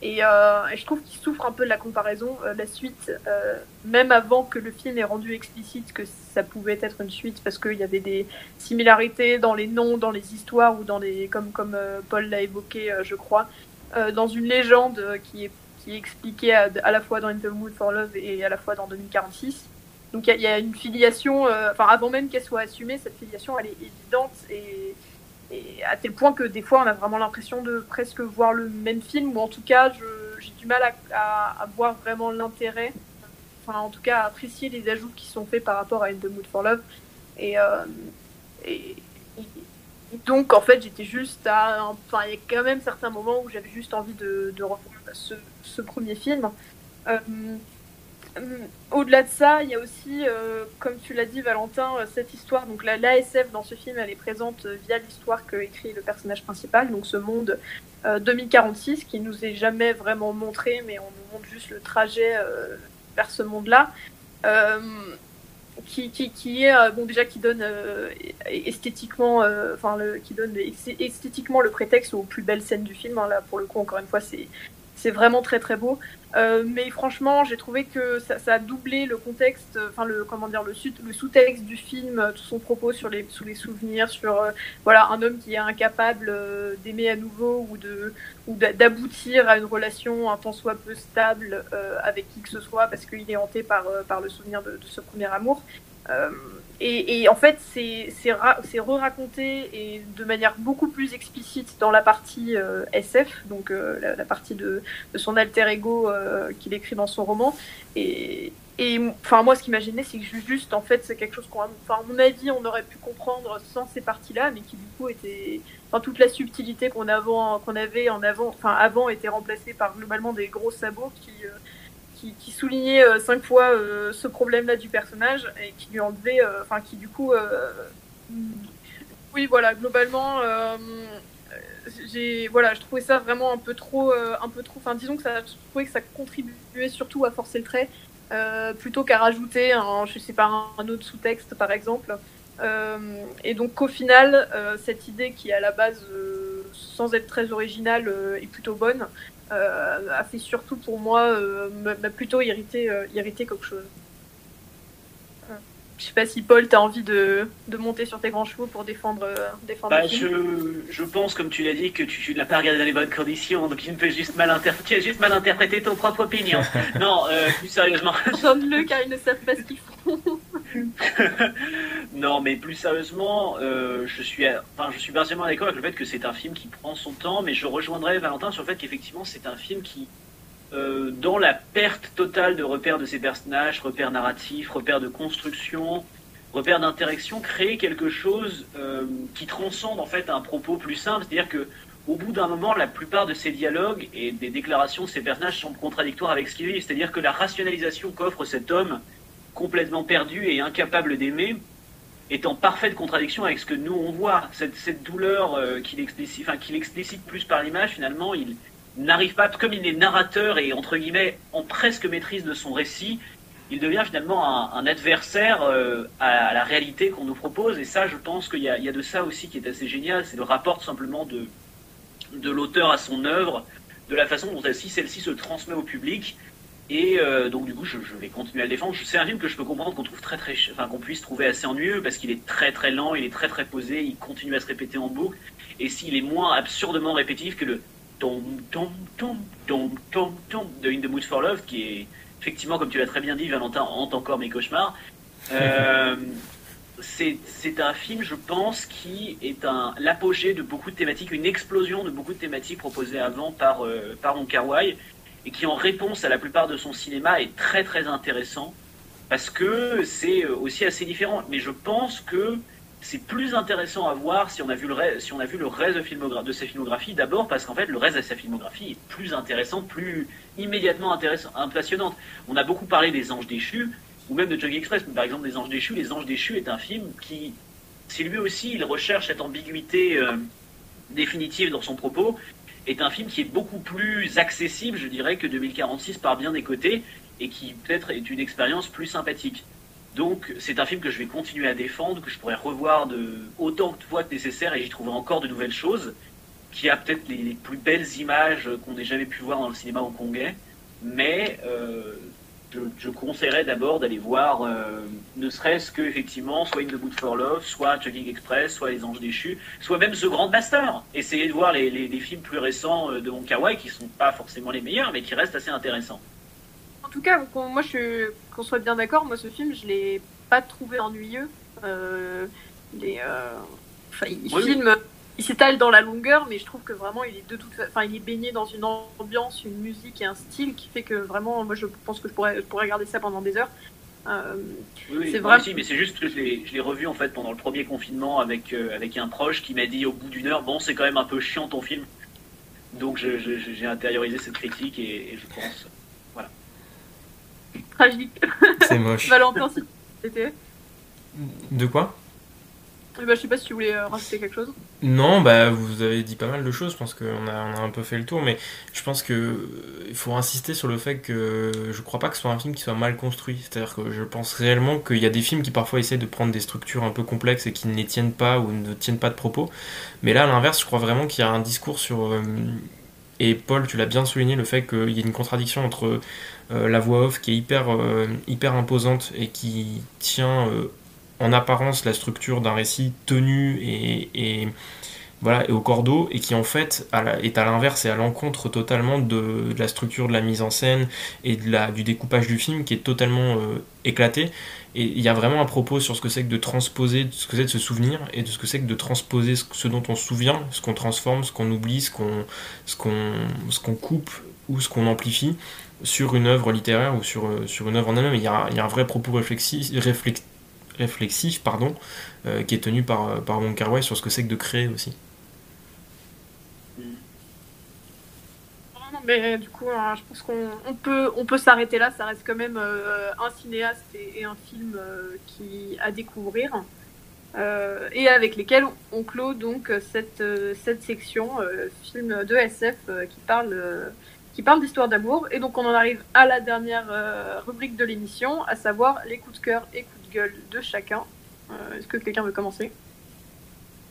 Euh, et, je trouve qu'il souffre un peu de la comparaison. Euh, la suite, euh, même avant que le film ait rendu explicite que ça pouvait être une suite, parce qu'il y avait des similarités dans les noms, dans les histoires, ou dans les, comme, comme Paul l'a évoqué, je crois, dans une légende qui est, qui est expliquée à, la fois dans In the Mood for Love et à la fois dans 2046. Donc il y, a une filiation, enfin avant même qu'elle soit assumée, cette filiation elle est évidente et et à tel point que des fois on a vraiment l'impression de presque voir le même film ou en tout cas j'ai du mal à, à, voir vraiment l'intérêt enfin en tout cas à apprécier les ajouts qui sont faits par rapport à In the Mood for Love. Et, euh, et, donc en fait j'étais juste à enfin il y a quand même certains moments où j'avais juste envie de, de revoir ce, premier film. Euh, au-delà de ça, il y a aussi, euh, comme tu l'as dit, Valentin, euh, cette histoire. Donc l'ASF dans ce film, elle est présente via l'histoire que écrit le personnage principal, donc ce monde 2046 qui nous est jamais vraiment montré, mais on nous montre juste le trajet vers ce monde-là. Qui, est bon déjà qui donne esthétiquement le qui donne esthétiquement le prétexte aux plus belles scènes du film hein. là pour le coup encore une fois c'est c'est vraiment très très beau. Euh, mais franchement, j'ai trouvé que ça, a doublé le contexte, enfin le comment dire le, le sous-texte du film, tout son propos sur les sous les souvenirs, sur euh, voilà un homme qui est incapable euh, d'aimer à nouveau ou de ou d'aboutir à une relation un tant soit peu stable avec qui que ce soit parce qu'il est hanté par par le souvenir de, ce premier amour. Et, en fait, c'est re-raconté et de manière beaucoup plus explicite dans la partie SF, donc la, partie de, de, son alter ego qu'il écrit dans son roman. Et, et enfin, moi, ce qui m'a gêné, c'est que juste, en fait, c'est quelque chose qu'on, enfin, à mon avis, on aurait pu comprendre sans ces parties-là, mais qui du coup était, enfin, toute la subtilité qu'on qu'on avait en avant, enfin, avant, était remplacée par globalement des gros sabots qui, euh, qui, soulignaient euh, cinq fois euh, ce problème-là du personnage et qui lui enlevaient, enfin, qui du coup, oui, voilà, globalement, j'ai, voilà, je trouvais ça vraiment un peu trop, un peu disons que ça, je trouvais que ça contribuait surtout à forcer le trait euh, plutôt qu'à rajouter un, je sais pas, un, autre sous-texte par exemple. Euh, et donc qu'au final, euh, cette idée qui à la base, sans être très originale, est plutôt bonne, a fait surtout pour moi m'a plutôt irrité, irrité quelque chose. Je sais pas si Paul, tu as envie de, de, monter sur tes grands chevaux pour défendre, euh, défendre bah, je, je, pense, comme tu l'as dit, que tu ne l'as pas regardé dans les bonnes conditions, donc tu peux juste mal, tu as juste mal interprété ton propre opinion. non, euh, plus sérieusement. Chante-le car ils ne savent pas ce qu'ils font. non, mais plus sérieusement, euh, je suis, enfin, je suis partiellement d'accord avec le fait que c'est un film qui prend son temps, mais je rejoindrai Valentin sur le fait qu'effectivement c'est un film qui euh, dans la perte totale de repères de ces personnages, repères narratifs, repères de construction, repères d'interaction, créer quelque chose euh, qui transcende en fait un propos plus simple. C'est-à-dire que au bout d'un moment, la plupart de ces dialogues et des déclarations de ces personnages sont contradictoires avec ce qu'ils vivent. C'est-à-dire que la rationalisation qu'offre cet homme complètement perdu et incapable d'aimer est en parfaite contradiction avec ce que nous on voit. Cette, douleur euh, qu'il explicite, enfin, explicite plus par l'image, finalement, il, n'arrive pas, comme il est narrateur et entre guillemets en presque maîtrise de son récit, il devient finalement un, adversaire euh, à, la réalité qu'on nous propose. Et ça, je pense qu'il y, a de ça aussi qui est assez génial, c'est le rapport simplement de, de l'auteur à son œuvre, de la façon dont celle-ci se transmet au public. Et euh, donc du coup, je, vais continuer à le défendre. C'est un film que je peux comprendre qu'on trouve très très, enfin qu'on puisse trouver assez ennuyeux parce qu'il est très très lent, il est très très posé, il continue à se répéter en boucle. Et s'il est moins absurdement répétitif que le tom, tom, tom, tom, tom, tom de In the Mood for Love, qui est effectivement, comme tu l'as très bien dit, Valentin hante encore mes cauchemars. Euh, c'est un film, je pense, qui est un l'apogée de beaucoup de thématiques, une explosion de beaucoup de thématiques proposées avant par, euh, par et qui en réponse à la plupart de son cinéma est très très intéressant, parce que c'est aussi assez différent. Mais je pense que c'est plus intéressant à voir si on a vu le, si on a vu le reste de, sa filmographie. D'abord parce qu'en fait, le reste de sa filmographie est plus intéressant, plus immédiatement intéressant, passionnante. On a beaucoup parlé des Anges déchus, ou même de Jogging Express, mais par exemple des Anges déchus. Les Anges déchus est un film qui, si lui aussi il recherche cette ambiguïté euh, définitive dans son propos, est un film qui est beaucoup plus accessible, je dirais, que 2046 par bien des côtés, et qui peut-être est une expérience plus sympathique. Donc c'est un film que je vais continuer à défendre, que je pourrais revoir de autant de fois que nécessaire et j'y trouverai encore de nouvelles choses, qui a peut-être les, plus belles images qu'on ait jamais pu voir dans le cinéma hongkongais, mais euh, je, conseillerais d'abord d'aller voir euh, ne serait-ce que effectivement soit In the Mood for Love, soit Chugging Express, soit Les Anges déchus, soit même The Grand Master. Essayez de voir les, les, films plus récents euh, de Wong qui sont pas forcément les meilleurs, mais qui restent assez intéressants en tout cas, moi, je qu'on soit bien d'accord, moi, ce film, je l'ai pas trouvé ennuyeux. Euh, les, euh, il filme, il s'étale dans la longueur, mais je trouve que vraiment, il est de toute, enfin, il est baigné dans une ambiance, une musique et un style qui fait que vraiment, moi, je pense que je pourrais, je pourrais regarder ça pendant des heures. Euh, oui, c'est vrai. Aussi, mais c'est juste que je l'ai revu en fait pendant le premier confinement avec avec un proche qui m'a dit au bout d'une heure, bon, c'est quand même un peu chiant ton film. Donc j'ai intériorisé cette critique et, et je pense tragique. C'est moche. Valentin, c'était. De quoi? Bah, je sais pas si tu voulais euh, quelque chose. Non, bah vous avez dit pas mal de choses. Je pense qu'on a, un peu fait le tour, mais je pense que il faut insister sur le fait que je crois pas que ce soit un film qui soit mal construit. C'est-à-dire que je pense réellement qu'il y a des films qui parfois essaient de prendre des structures un peu complexes et qui ne les tiennent pas ou ne tiennent pas de propos. Mais là, à l'inverse, je crois vraiment qu'il y a un discours sur euh, et Paul, tu l'as bien souligné, le fait qu'il y ait une contradiction entre euh, la voix off qui est hyper, euh, imposante et qui tient euh, en apparence la structure d'un récit tenu et, voilà, et au cordeau, et qui en fait est à l'inverse et à l'encontre totalement de, la structure de la mise en scène et de la, du découpage du film qui est totalement euh, éclaté. Et il y a vraiment un propos sur ce que c'est que de transposer, ce que c'est de se souvenir, et de ce que c'est que de transposer ce, dont on se souvient, ce qu'on transforme, ce qu'on oublie, ce qu'on ce qu'on coupe ou ce qu'on amplifie sur une œuvre littéraire ou sur, euh, sur une œuvre en elle-même. Il, il y a un vrai propos réflexif, réflexif pardon, euh, qui est tenu par, par Wong Kar sur ce que c'est que de créer aussi. mais du coup, hein, je pense qu'on peut, on peut s'arrêter là. Ça reste quand même euh, un cinéaste et, un film euh, qui à découvrir euh, et avec lesquels on clôt donc cette, cette section film de SF qui parle qui parle d'histoire d'amour. Et donc on en arrive à la dernière rubrique de l'émission, à savoir les coups de cœur et coups gueule de chacun. Est-ce que quelqu'un veut commencer?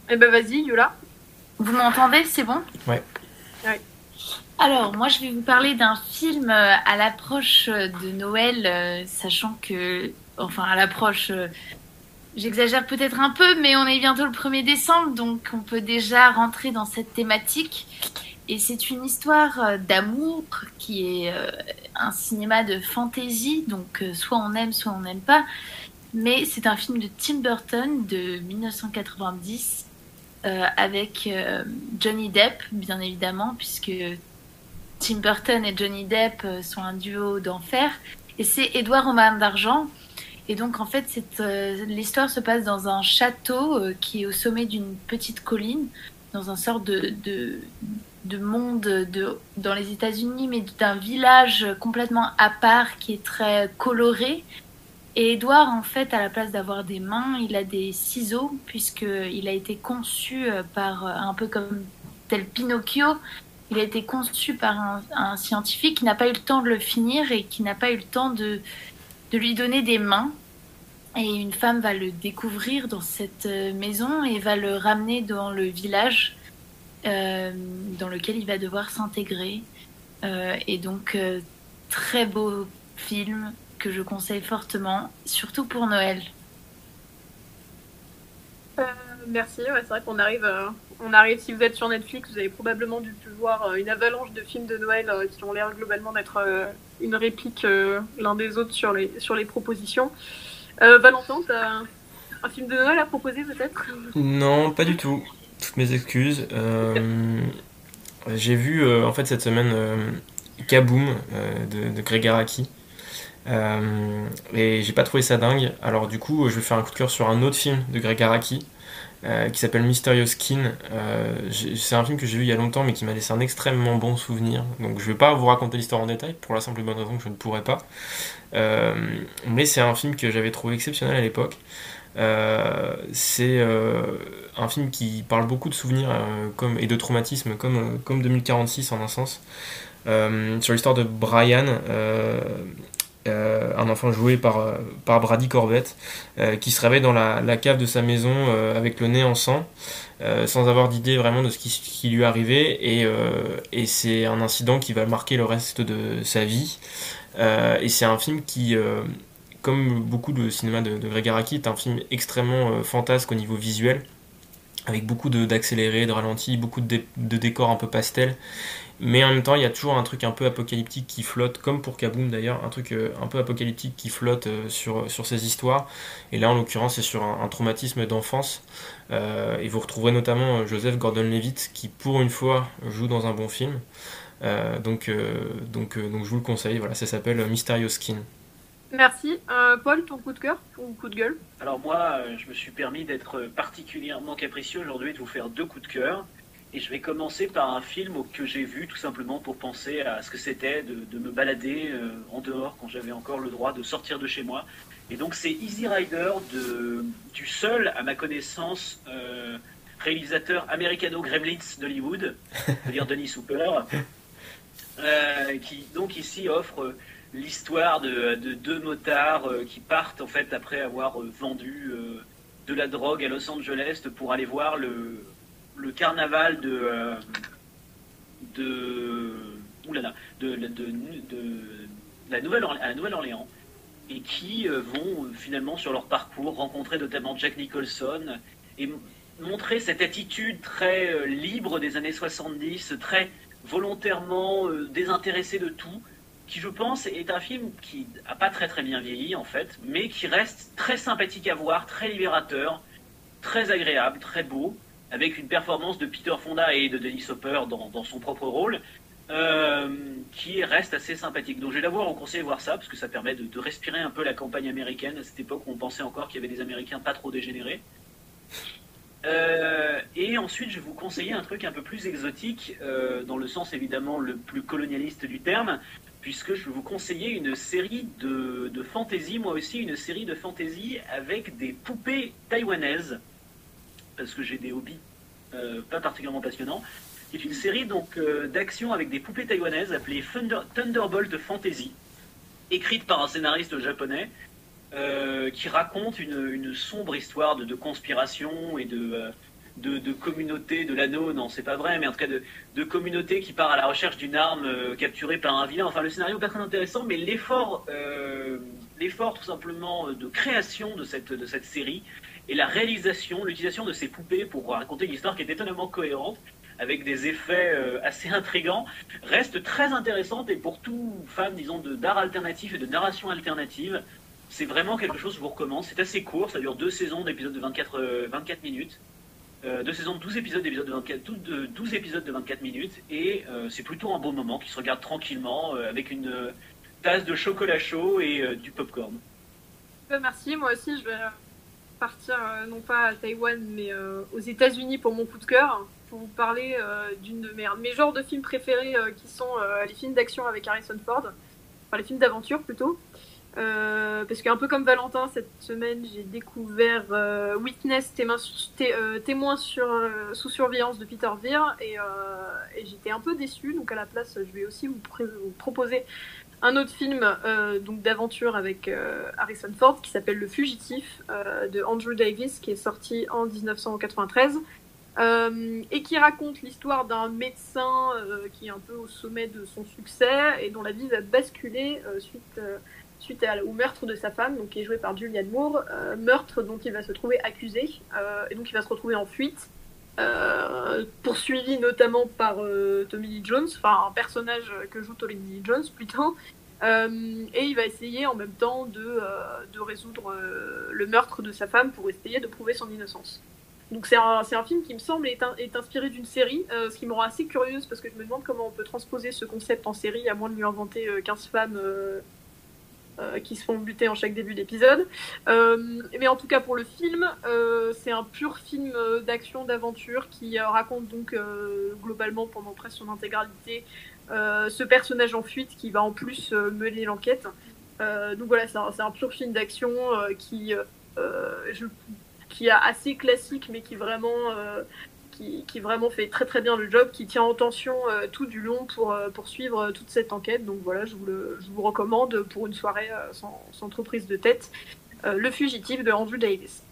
Eh ben vas-y, Yola. Vous m'entendez? C'est bon? Ouais. Ouais. Alors, moi, je vais vous parler d'un film euh, à l'approche euh, de Noël, euh, sachant que, enfin, à l'approche, j'exagère peut-être un peu, mais on est bientôt le 1er décembre, donc on peut déjà rentrer dans cette thématique. Et c'est une histoire d'amour qui est un cinéma de fantasy, donc soit on aime, soit on n'aime pas. Mais c'est un film de Tim Burton de 1990 avec Johnny Depp, bien évidemment, puisque Tim Burton et Johnny Depp euh, sont un duo d'enfer. Et c'est Édouard Romain d'Argent. Et donc, en fait, euh, l'histoire se passe dans un château euh, qui est au sommet d'une petite colline, dans un sort de, de, monde de, dans les États-Unis, mais d'un village complètement à part qui est très coloré. Et Édouard, en fait, à la place d'avoir des mains, il a des ciseaux, puisqu'il a été conçu par un peu comme tel Pinocchio, il a été conçu par un, scientifique qui n'a pas eu le temps de le finir et qui n'a pas eu le temps de, de lui donner des mains. Et une femme va le découvrir dans cette euh, maison et va le ramener dans le village euh, dans lequel il va devoir s'intégrer. Euh, et donc, très beau film que je conseille fortement, surtout pour Noël. merci, c'est vrai qu'on arrive on arrive, si vous êtes sur Netflix, vous avez probablement dû voir euh, une avalanche de films de Noël euh, qui ont l'air globalement d'être euh, une réplique l'un des autres sur les, sur les propositions. Valentin, tu as un film de Noël à proposer peut-être? Non, pas du tout. Toutes mes excuses. J'ai vu en fait cette semaine Kaboom de, de Greg Araki. Et j'ai pas trouvé ça dingue. Alors du coup, je vais faire un coup de cœur sur un autre film de Greg Araki euh, qui s'appelle Mysterious Skin. Euh, c'est un film que j'ai vu il y a longtemps mais qui m'a laissé un extrêmement bon souvenir. Donc je vais pas vous raconter l'histoire en détail pour la simple et bonne raison que je ne pourrais pas. Euh, mais c'est un film que j'avais trouvé exceptionnel à l'époque. c'est un film qui parle beaucoup de souvenirs et de traumatisme comme, comme 2046 en un sens. sur l'histoire de Brian, euh, un enfant joué par, euh, Brady Corbett, euh, qui se réveille dans la, cave de sa maison avec le nez en sang, sans avoir d'idée vraiment de ce qui, lui arrivait, et, et c'est un incident qui va marquer le reste de sa vie. et c'est un film qui, comme beaucoup de cinéma de, Greg Araki, est un film extrêmement fantasque au niveau visuel, avec beaucoup d'accélérés, de, ralentis, beaucoup de, de décors un peu pastel mais en même temps il y a toujours un truc un peu apocalyptique qui flotte comme pour Kaboom d'ailleurs un truc euh, un peu apocalyptique qui flotte euh, sur, sur ces histoires. Et là en l'occurrence c'est sur un, traumatisme d'enfance. Euh, et vous retrouverez notamment Joseph Gordon-Levitt qui pour une fois joue dans un bon film. Donc, donc, donc je vous le conseille. Voilà ça s'appelle Mysterious Skin. Merci. Paul, ton coup de cœur ou coup de gueule? Alors moi, je me suis permis d'être particulièrement capricieux aujourd'hui de vous faire deux coups de cœur. Et je vais commencer par un film que j'ai vu tout simplement pour penser à ce que c'était de, me balader euh, en dehors quand j'avais encore le droit de sortir de chez moi. Et donc c'est Easy Rider de, du seul, à ma connaissance, euh, réalisateur américano-gremlins d'Hollywood, c'est-à-dire Denis Hooper, euh, qui donc ici offre l'histoire de, de, deux motards qui partent en fait après avoir vendu de la drogue à Los Angeles pour aller voir le le carnaval de euh, de, de, de, de, la Nouvelle à la Nouvelle-Orléans et qui euh, vont euh, finalement sur leur parcours rencontrer notamment Jack Nicholson et montrer cette attitude très libre des années 70, très volontairement désintéressée de tout, qui je pense est un film qui n'a pas très très bien vieilli en fait, mais qui reste très sympathique à voir, très libérateur, très agréable, très beau, avec une performance de Peter Fonda et de Dennis Hopper dans, son propre rôle, euh, qui reste assez sympathique. Donc je vais d'abord vous conseiller de voir ça, parce que ça permet de, respirer un peu la campagne américaine, à cette époque où on pensait encore qu'il y avait des Américains pas trop dégénérés. Euh, et ensuite, je vais vous conseiller un truc un peu plus exotique, euh, dans le sens évidemment le plus colonialiste du terme, puisque je vais vous conseiller une série de, de fantasy, moi aussi une série de fantasy avec des poupées taïwanaises, parce que j'ai des hobbies euh, pas particulièrement passionnants, qui est une série donc euh, d'action avec des poupées taïwanaises appelée Thunder, Thunderbolt Fantasy, écrite par un scénariste japonais, euh, qui raconte une, sombre histoire de, conspiration et de communauté de l'anneau, non c'est pas vrai, mais en tout cas de, communauté qui part à la recherche d'une arme capturée par un vilain. Enfin le scénario pas très intéressant, mais l'effort, l'effort tout simplement de création de cette série et la réalisation, l'utilisation de ces poupées pour raconter une histoire qui est étonnamment cohérente avec des effets euh, assez intrigants, reste très intéressante et pour tout fan, disons, d'art alternatif et de narration alternative, c'est vraiment quelque chose que je vous recommande. C'est assez court, ça dure deux saisons d'épisodes de 24, 24 minutes. Euh, deux saisons de 12 épisodes, de 24, de 12 épisodes de 24 minutes, et euh, c'est plutôt un beau moment qui se regarde tranquillement euh, avec une tasse de chocolat chaud et du popcorn. merci, moi aussi je vais partir non pas à Taïwan mais aux États-Unis pour mon coup de cœur, pour vous parler d'une de mes, mes, genres de films préférés qui sont les films d'action avec Harrison Ford, enfin les films d'aventure plutôt. Euh, parce qu'un peu comme Valentin, cette semaine, j'ai découvert euh, Witness, euh, témoin, sur, sous surveillance de Peter Veer, et, j'étais un peu déçue. Donc à la place, je vais aussi vous, proposer un autre film donc d'aventure avec Harrison Ford qui s'appelle Le Fugitif de Andrew Davis, qui est sorti en 1993. et qui raconte l'histoire d'un médecin qui est un peu au sommet de son succès et dont la vie va basculer suite suite au meurtre de sa femme, donc qui est joué par Julianne Moore, euh, meurtre dont il va se trouver accusé, euh, et donc il va se retrouver en fuite, euh, poursuivi notamment par Tommy Lee Jones, enfin un personnage que joue Tommy Lee Jones plutôt, et il va essayer en même temps de, de résoudre le meurtre de sa femme pour essayer de prouver son innocence. Donc c'est un, un, film qui me semble est, est inspiré d'une série, ce qui me rend assez curieuse parce que je me demande comment on peut transposer ce concept en série à moins de lui inventer 15 femmes euh, qui se font buter en chaque début d'épisode. Euh, mais en tout cas pour le film, euh, c'est un pur film d'action, d'aventure qui raconte donc globalement pendant presque son intégralité ce personnage en fuite qui va en plus mener l'enquête. donc voilà, c'est un, pur film d'action qui, qui est assez classique mais qui vraiment qui, vraiment fait très très bien le job, qui tient en tension euh, tout du long pour poursuivre euh, toute cette enquête. Donc voilà, je vous, le, je vous recommande pour une soirée euh, sans, sans, trop prise de tête, Le Fugitif de Andrew Davis.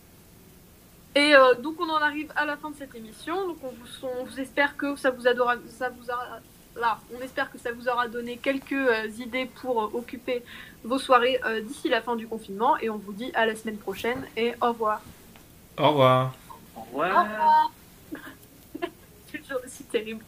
Et donc on en arrive à la fin de cette émission. Donc on vous, on vous espère que ça vous, adora, ça vous a, là, on espère que ça vous aura donné quelques idées pour occuper vos soirées d'ici la fin du confinement. Et on vous dit à la semaine prochaine et au revoir. Au revoir. Au revoir. Au revoir. Toujours aussi terrible.